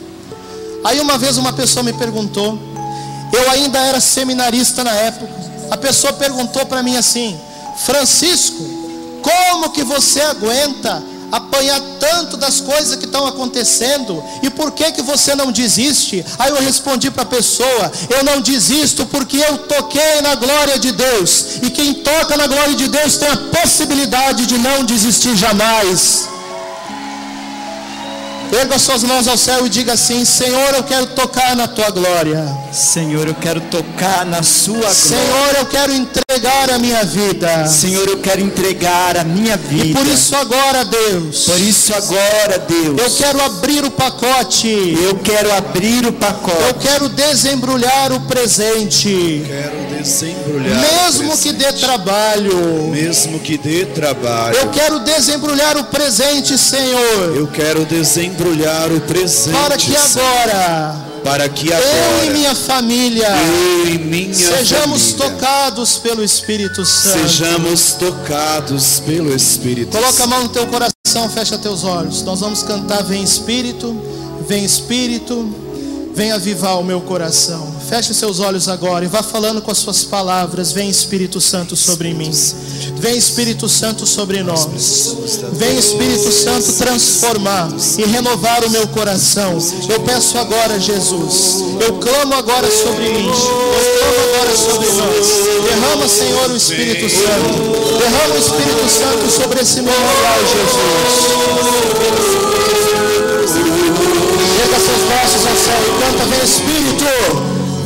Aí uma vez uma pessoa me perguntou, eu ainda era seminarista na época. A pessoa perguntou para mim assim: Francisco, como que você aguenta apanhar tanto das coisas que estão acontecendo e por que que você não desiste? Aí eu respondi para a pessoa: eu não desisto porque eu toquei na glória de Deus e quem toca na glória de Deus tem a possibilidade de não desistir jamais. Erga suas mãos ao céu e diga assim: Senhor, eu quero tocar na tua glória. Senhor, eu quero tocar na sua glória. Senhor, eu quero entregar a minha vida. Senhor, eu quero entregar a minha vida. E por isso agora, Deus. Por isso agora, Deus. Eu quero abrir o pacote. Eu quero abrir o pacote. Eu quero desembrulhar o presente. Quero desembrulhar. Mesmo o que dê trabalho. Mesmo que dê trabalho. Eu quero desembrulhar o presente, Senhor. Eu quero desembrulhar o presente. Para que agora Para que eu agora. e minha família eu e minha sejamos família tocados pelo Espírito Santo. Sejamos tocados pelo Espírito Coloca a mão no teu coração, fecha teus olhos. Nós vamos cantar Vem Espírito, Vem Espírito, Vem avivar o meu coração. Feche seus olhos agora e vá falando com as suas palavras. Vem Espírito Santo sobre mim. Vem Espírito Santo sobre nós. Vem Espírito Santo transformar e renovar o meu coração. Eu peço agora, Jesus. Eu clamo agora sobre mim. Eu clamo agora sobre nós. Derrama, Senhor, o Espírito Santo. Derrama o Espírito Santo sobre esse memorial, Jesus. Chega seus braços ao céu e canta, vem Espírito.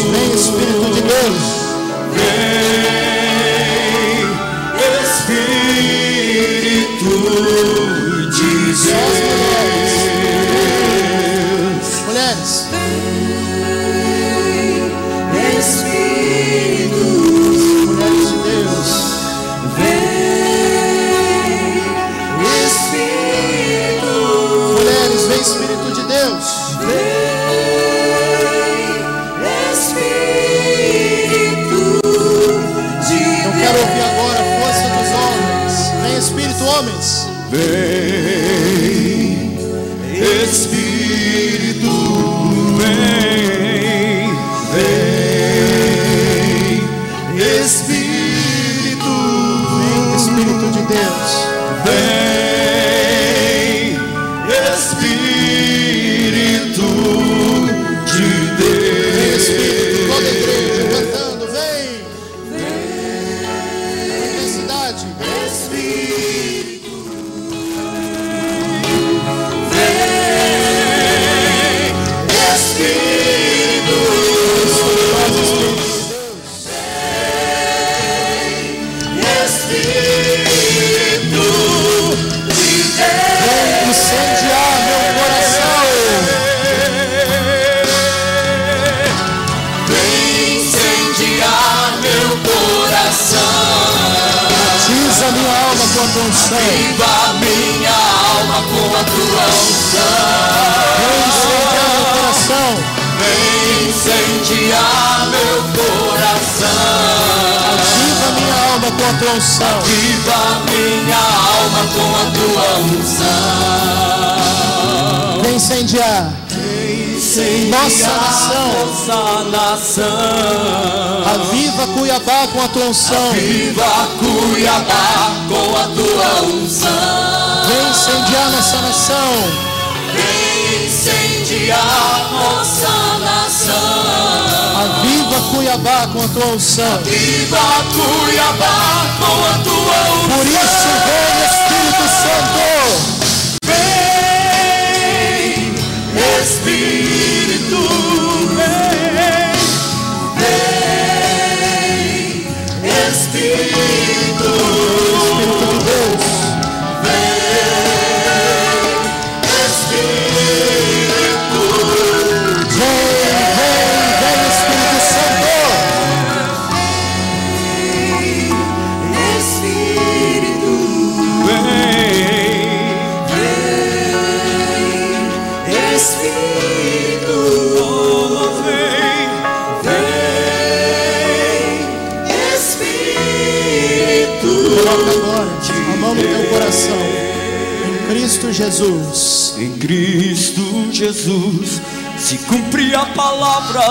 Vem Espírito de Deus. Vem Espírito de Deus. Homens.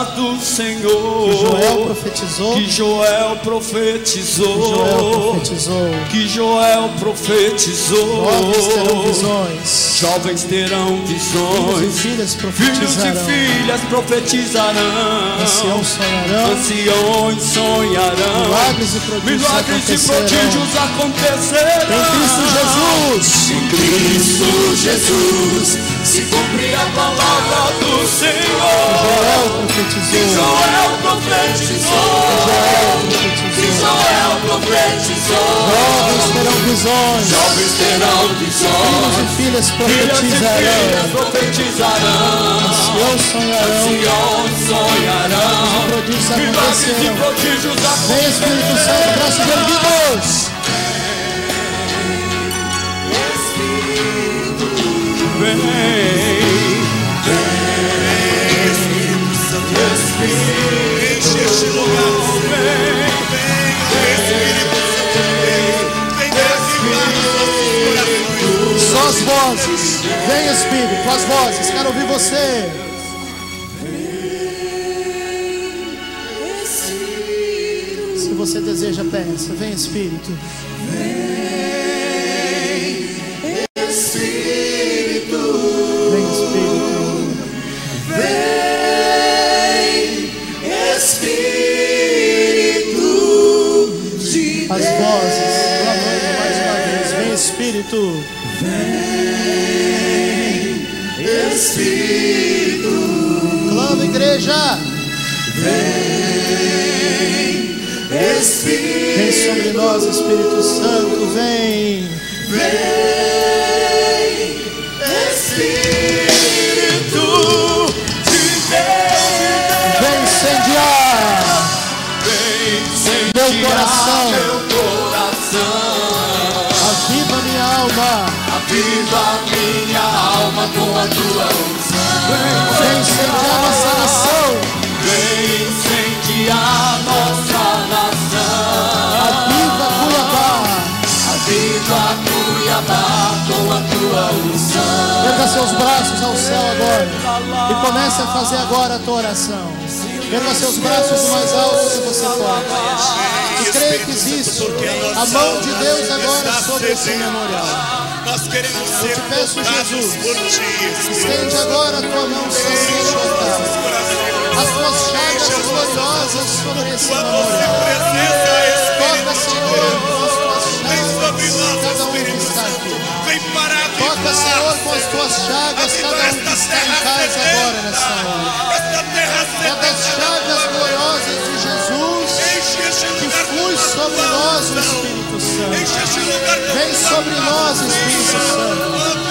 Do Senhor. Joel profetizou. Que Joel profetizou. Joel profetizou. Que Joel profetizou. Jovens terão visões. Jovens terão Filhos e visões. filhas Filhos e profetizarão. filhas profetizarão. Anciãos sonharão. Anciões sonharão. Milagres e prodígios Milagres e acontecerão. prodígios acontecerão. Em Cristo Jesus. Em Cristo Jesus se cumpre a palavra do Senhor. Joel Que profetizou. Joel profetizou. Que Joel profetizou. Jovens terão visões. Jovens terão visões. Filhos e filhas profetizarão. filhas profetizarão. Anciãos sonharão. Anciões sonharão. Milagres e acontecerão. prodígios Vem Espírito Santo, erguidos. Vem, Vem, Espírito Santo. Nossos corações. Só as vozes. Vem Espírito, as vozes. Quero ouvir você. Se você deseja, peça. Vem Espírito. Clama, igreja. Vem sobre nós, Espírito Santo. Vem. Espírito de Deus. Vem incendiar. Vem Meu incendiar coração. Meu coração. Aviva minha alma. Aviva minha alma com a tua unção. Vem incendiar nossa nação. Vem incendiar nossa nação. Aviva Cuiabá. Aviva Cuiabá com a tua unção. Erga seus braços ao céu agora. E comece a fazer agora a tua oração. Erga seus braços o mais alto que você pode. Creia que existe a mão de Deus agora sobre esse memorial. Nós queremos ser te peço, Jesus. Estende agora a tua mão sacerdotal. As tuas chagas gloriosas sobre esse memorial. Toca, Senhor, com as tuas sobre chagas, nós, cada um que está aqui. Vem para avivar, Toca, Senhor, com as tuas chagas, cada um que está em casa agora nessa hora. É das chagas gloriosas de Jesus este que flui sobre nós o. Espírito Santo. Vem sobre nós, Espírito Santo.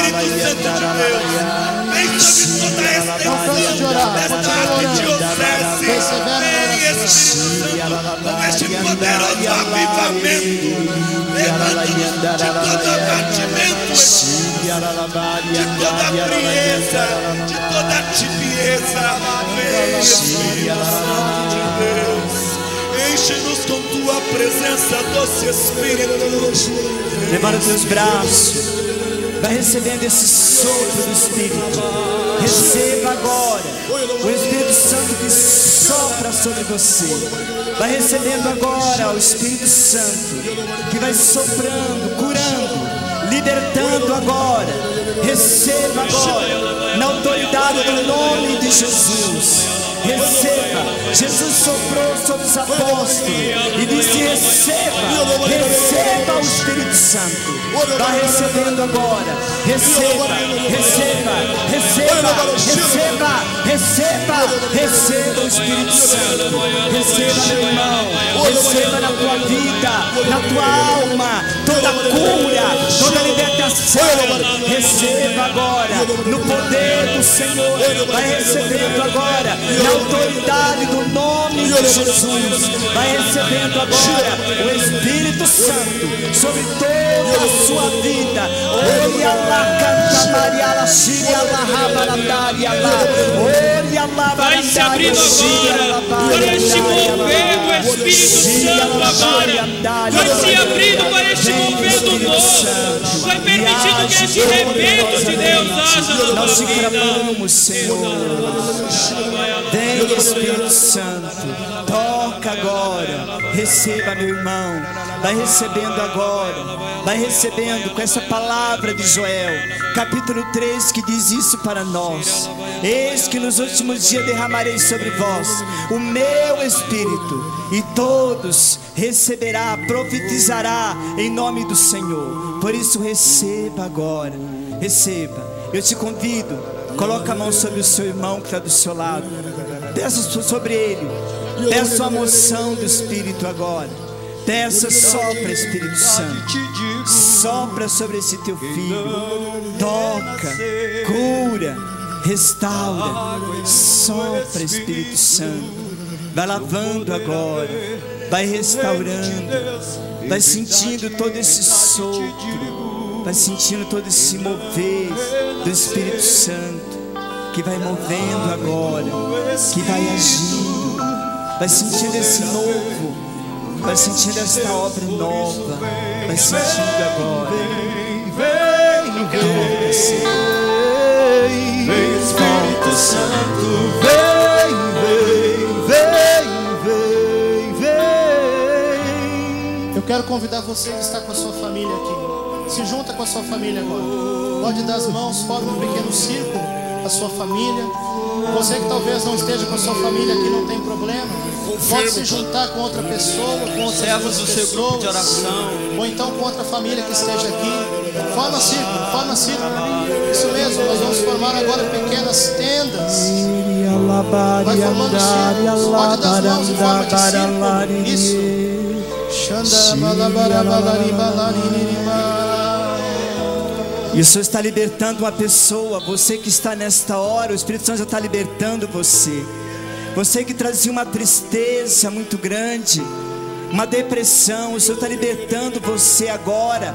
Espírito Santo de Deus, vem sobre toda. Vem, Espírito com este poderoso avivamento, levanta-nos de todo abatimento, de toda frieza, de toda tibieza. Vem, Espírito Santo de Deus. Enche-nos com tua presença, doce Espírito. Levanta os teus braços. Vai recebendo esse sopro do Espírito. Receba agora o Espírito Santo que sopra sobre você. Vai recebendo agora o Espírito Santo que vai soprando, curando, libertando agora. Receba agora, na autoridade do nome de Jesus. Receba, Jesus soprou sobre os apóstolos e disse: Receba, receba o Espírito Santo. Vai recebendo agora, receba, receba, receba, receba, receba, receba o Espírito Santo. Receba, meu irmão, receba na tua vida, na tua alma, toda cura, toda libertação. Receba agora, no poder do Senhor, vai recebendo agora, autoridade do nome de Jesus, vai recebendo agora o Espírito Santo sobre toda a sua vida. Olha lá, canta Maria, la Síria, la Rabarandaria, lá. Olha lá, Vai se abrindo agora para este mover do Espírito Santo agora. Vai se abrindo para este mover do novo. Vai permitindo que esse rebento de Deus haja na te vida. Senhor. Vem, Espírito Santo, toca agora. Receba, meu irmão. Vai recebendo agora. Vai recebendo com essa palavra de Joel, capítulo 3, que diz isso para nós. Eis que nos últimos dias derramarei sobre vós o meu espírito, e todos receberá, profetizará em nome do Senhor. Por isso receba agora. Receba. Eu te convido, coloca a mão sobre o seu irmão que está do seu lado. Desça sobre ele. Peça a moção do Espírito agora. Desça, sopra, Espírito Santo. Sopra sobre esse teu filho. Toca, cura, restaura. Sopra, Espírito Santo. Vai lavando agora. Vai restaurando. Vai sentindo todo esse sopro. Vai sentindo todo esse mover do Espírito Santo. Que vai movendo agora. Que vai agindo. Vai sentindo esse novo. Vai sentindo esta obra nova. Vai sentindo agora. Volta, Senhor. Vem Espírito Santo, Vem, vem, vem, vem, vem. Eu quero convidar você que está com a sua família aqui. Se junta com a sua família agora. Pode dar as mãos, forma um pequeno círculo, a sua família. Você que talvez não esteja com a sua família aqui, não tem problema. Pode se juntar com outra pessoa, com outras servos duas do seu grupo de pessoas, oração. ou então com outra família que esteja aqui. Forma círculo, forma círculo. Isso mesmo, nós vamos formar agora pequenas tendas. Vai formando círculos. Pode dar as mãos em forma de círculo. Isso. E o Senhor está libertando uma pessoa. Você que está nesta hora, o Espírito Santo já está libertando você. Você que trazia uma tristeza muito grande, uma depressão, o Senhor está libertando você agora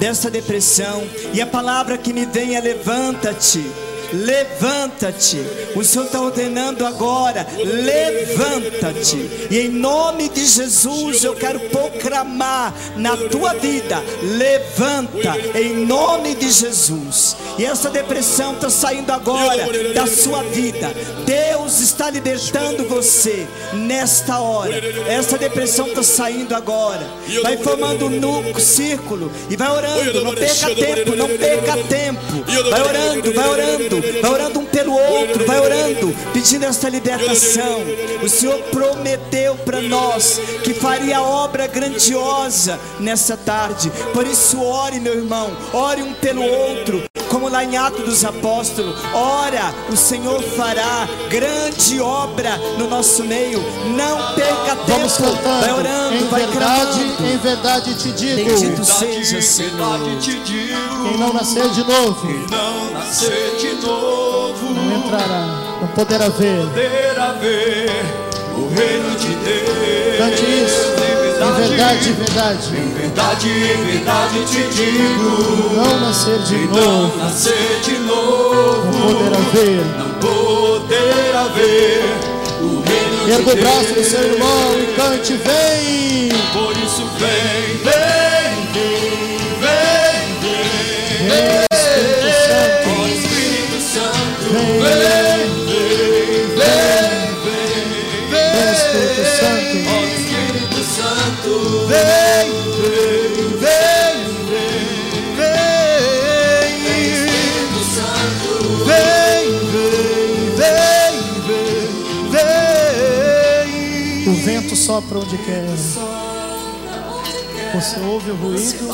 dessa depressão. E a palavra que me vem é: levanta-te. Levanta-te, o Senhor está ordenando agora. Levanta-te, e em nome de Jesus eu quero proclamar na tua vida: levanta, em nome de Jesus. E essa depressão está saindo agora da sua vida. Deus está libertando você nesta hora. Essa depressão está saindo agora. Vai formando um círculo e vai orando. Não perca tempo, não perca tempo. Vai orando, vai orando, vai orando um pelo outro, vai orando, pedindo esta libertação. O Senhor prometeu para nós que faria obra grandiosa nessa tarde. Por isso, ore, meu irmão, ore um pelo outro. Como lá em Atos dos Apóstolos, ora, o Senhor fará grande obra no nosso meio. Não perca Vamos tempo, vai cantando. orando, Em vai verdade, clamando. em verdade te digo: Bendito seja, Senhor. verdade te digo, quem não nascer de novo não nascer de novo, não entrará, não poderá ver poderá ver o reino de Deus. Verdade, em verdade. Em verdade, em verdade te digo. Não nascer de novo. nascer de novo. Não poderá ver. Não poderá ver o reino Erga o braço do seu irmão e cante, vem. Por isso vem, vem, vem, vem, vem. Ó Espírito Santo, Vem. vem, vem, Vem, vem, vem, vem, Santo, vem, vem, vem, vem, O vento sopra onde quer. Você ouve o ruído,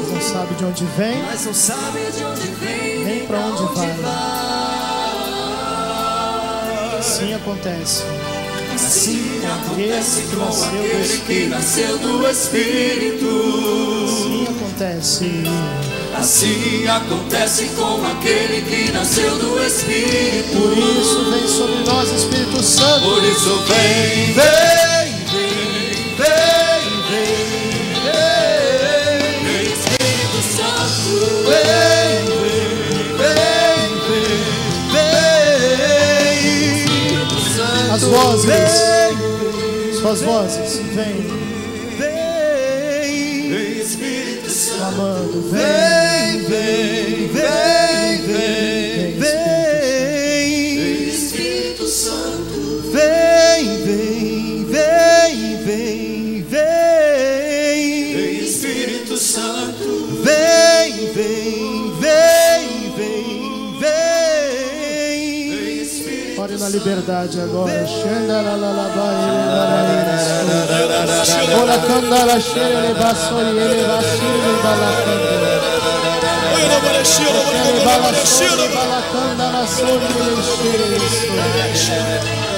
mas não sabe de onde vem, Mas não sabe de onde vem. nem para onde vai. Assim acontece. Assim acontece com aquele que nasceu do Espírito. Assim acontece. Assim acontece com aquele que nasceu do Espírito. Por isso vem sobre nós, Espírito Santo. Por isso vem, vem, vem, vem, vem, vem, vem, Espírito Santo, vem, vozes. vem, Suas vozes, vem vem, vem, Espírito Santo. vem, ele xere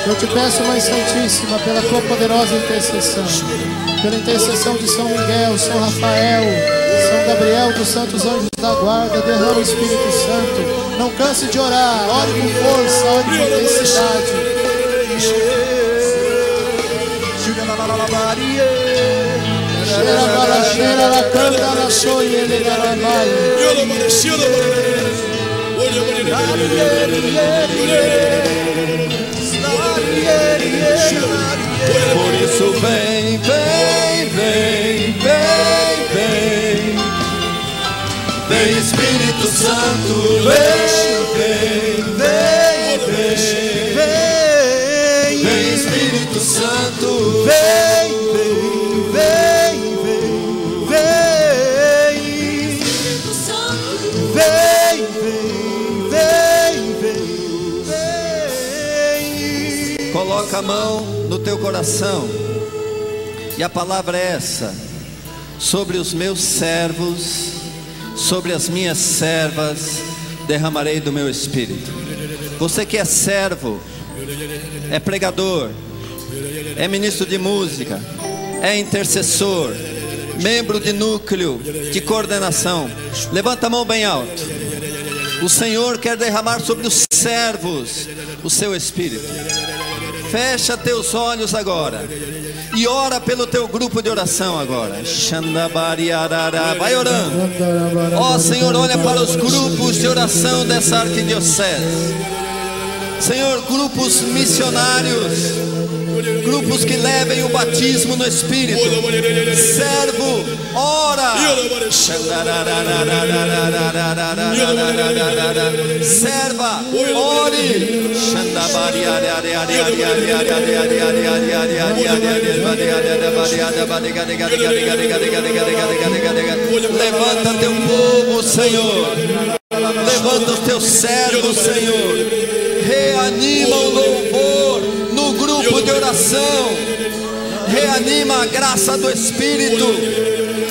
Eu te peço, Mãe Santíssima, pela tua poderosa intercessão, pela intercessão de São Miguel, São Rafael, São Gabriel, dos Santos Anjos da Guarda, derrama o Espírito Santo. Não canse de orar, ore com força, ore com intensidade. Por isso vem, vem, vem, vem, vem. Vem Espírito Santo, vem, vem, vem, vem, vem. Espírito Santo, vem, vem, vem, vem, vem. Espírito Santo, vem, vem, vem, vem. Coloca a mão no teu coração. E a palavra é essa: sobre os meus servos, sobre as minhas servas, derramarei do meu espírito. Você que é servo, é pregador, é ministro de música, é intercessor, membro de núcleo de coordenação, levanta a mão bem alto. O Senhor quer derramar sobre os servos o seu espírito. Fecha teus olhos agora e ora pelo teu grupo de oração agora. Vai orando. Ó Senhor, olha para os grupos de oração dessa arquidiocese. Senhor, grupos missionários, grupos que levem o batismo no Espírito. Servo, ora. Serva, ore. Levanta teu povo, Senhor. Levanta os teus servos, Senhor. Reanima o louvor no grupo de oração. Reanima a graça do Espírito.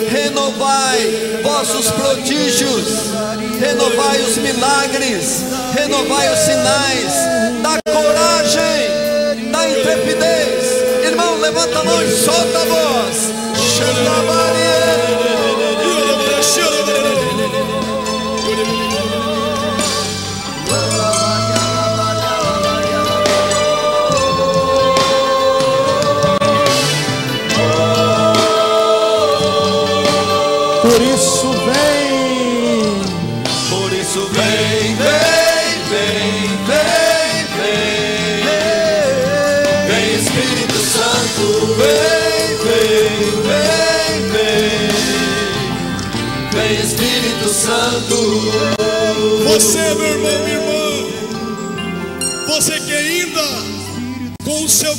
Renovai vossos prodígios. Renovai os milagres. Renovai os sinais. Dá coragem. Dá intrepidez. Irmão, levanta a mão e solta a voz.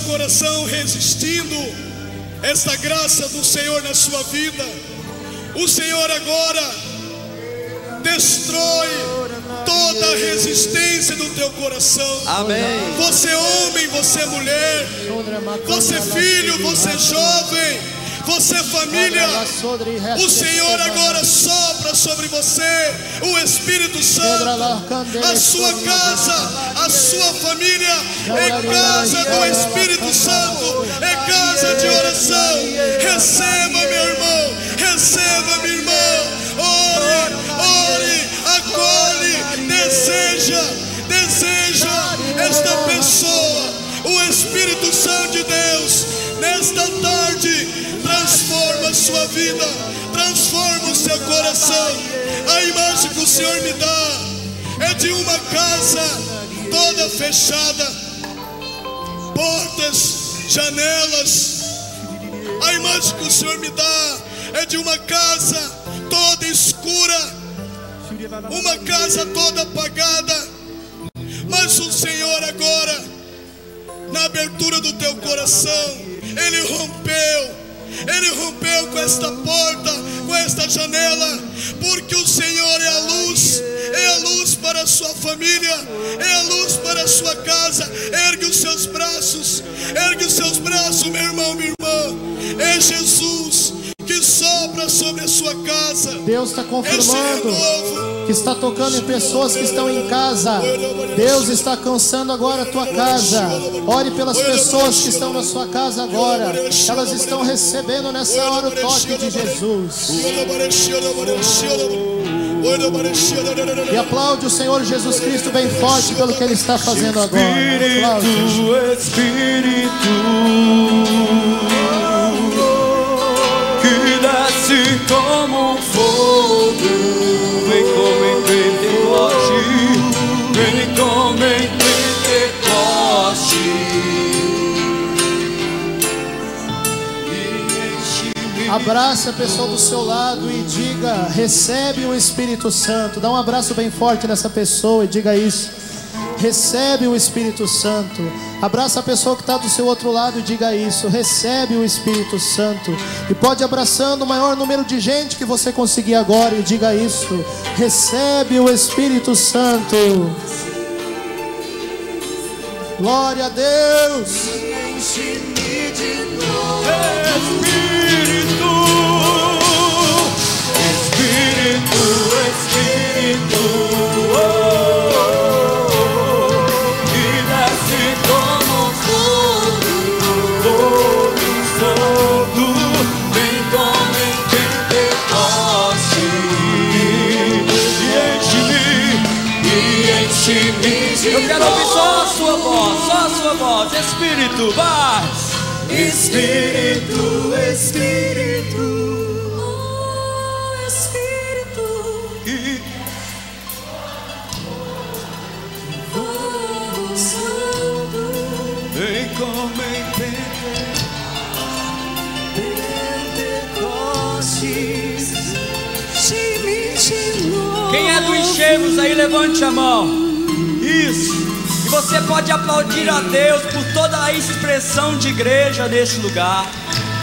Coração resistindo esta graça do Senhor na sua vida, o Senhor agora destrói toda a resistência do teu coração. Amém. Você homem, você mulher, você filho, você jovem, você família. O Senhor agora sopra sobre você o Espírito Santo. A sua casa, a sua família é casa do Espírito coração. A imagem que o Senhor me dá é de uma casa toda fechada, portas, janelas. A imagem que o Senhor me dá é de uma casa toda escura, uma casa toda apagada. Mas o Senhor agora, na abertura do teu coração, Ele rompeu. Ele rompeu com esta porta, com esta janela, porque o Senhor é a luz, é a luz para a sua família, é a luz para a sua casa. Ergue os seus braços, ergue os seus braços, meu irmão, minha irmã. É Jesus que sopra sobre a sua casa. Deus está Esse confirmando renovo. Que está tocando em pessoas que estão em casa. Deus está alcançando agora a tua casa. Ore pelas pessoas que estão na sua casa agora. Elas estão recebendo nessa hora o toque de Jesus. E aplaude o Senhor Jesus Cristo bem forte pelo que Ele está fazendo agora. Aplaude. Espírito, que desce como fogo, Abrace a pessoa do seu lado e diga: recebe o Espírito Santo. Dá um abraço bem forte nessa pessoa e diga isso. Recebe o Espírito Santo. Abraça a pessoa que está do seu outro lado e diga isso. Recebe o Espírito Santo. E pode abraçando o maior número de gente que você conseguir agora e diga isso. Recebe o Espírito Santo. Glória a Deus. Enche-me de novo. Espírito, Espírito, Espírito, vai! Espírito, Espírito, oh Espírito, e fogo santo, vem como em Pentecostes. Quem é do enchemos aí, levante a mão. Isso. E você pode aplaudir a Deus por toda a expressão de igreja neste lugar,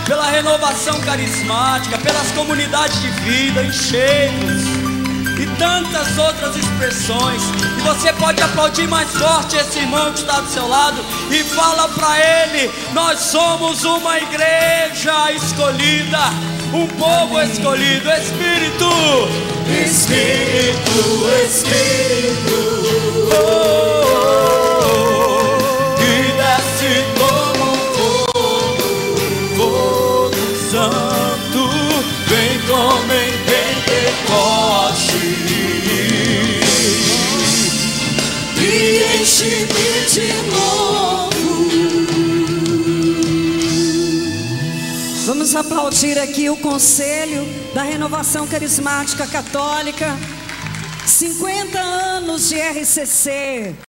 pela renovação carismática, pelas comunidades de vida, enchemos e tantas outras expressões. E você pode aplaudir mais forte esse irmão que está do seu lado e fala para ele: Nós somos uma igreja escolhida, um povo escolhido, Espírito. Espírito, Espírito, oh, enche-me de novo. Vamos aplaudir aqui o Conselho da Renovação Carismática Católica. 50 anos de RCC.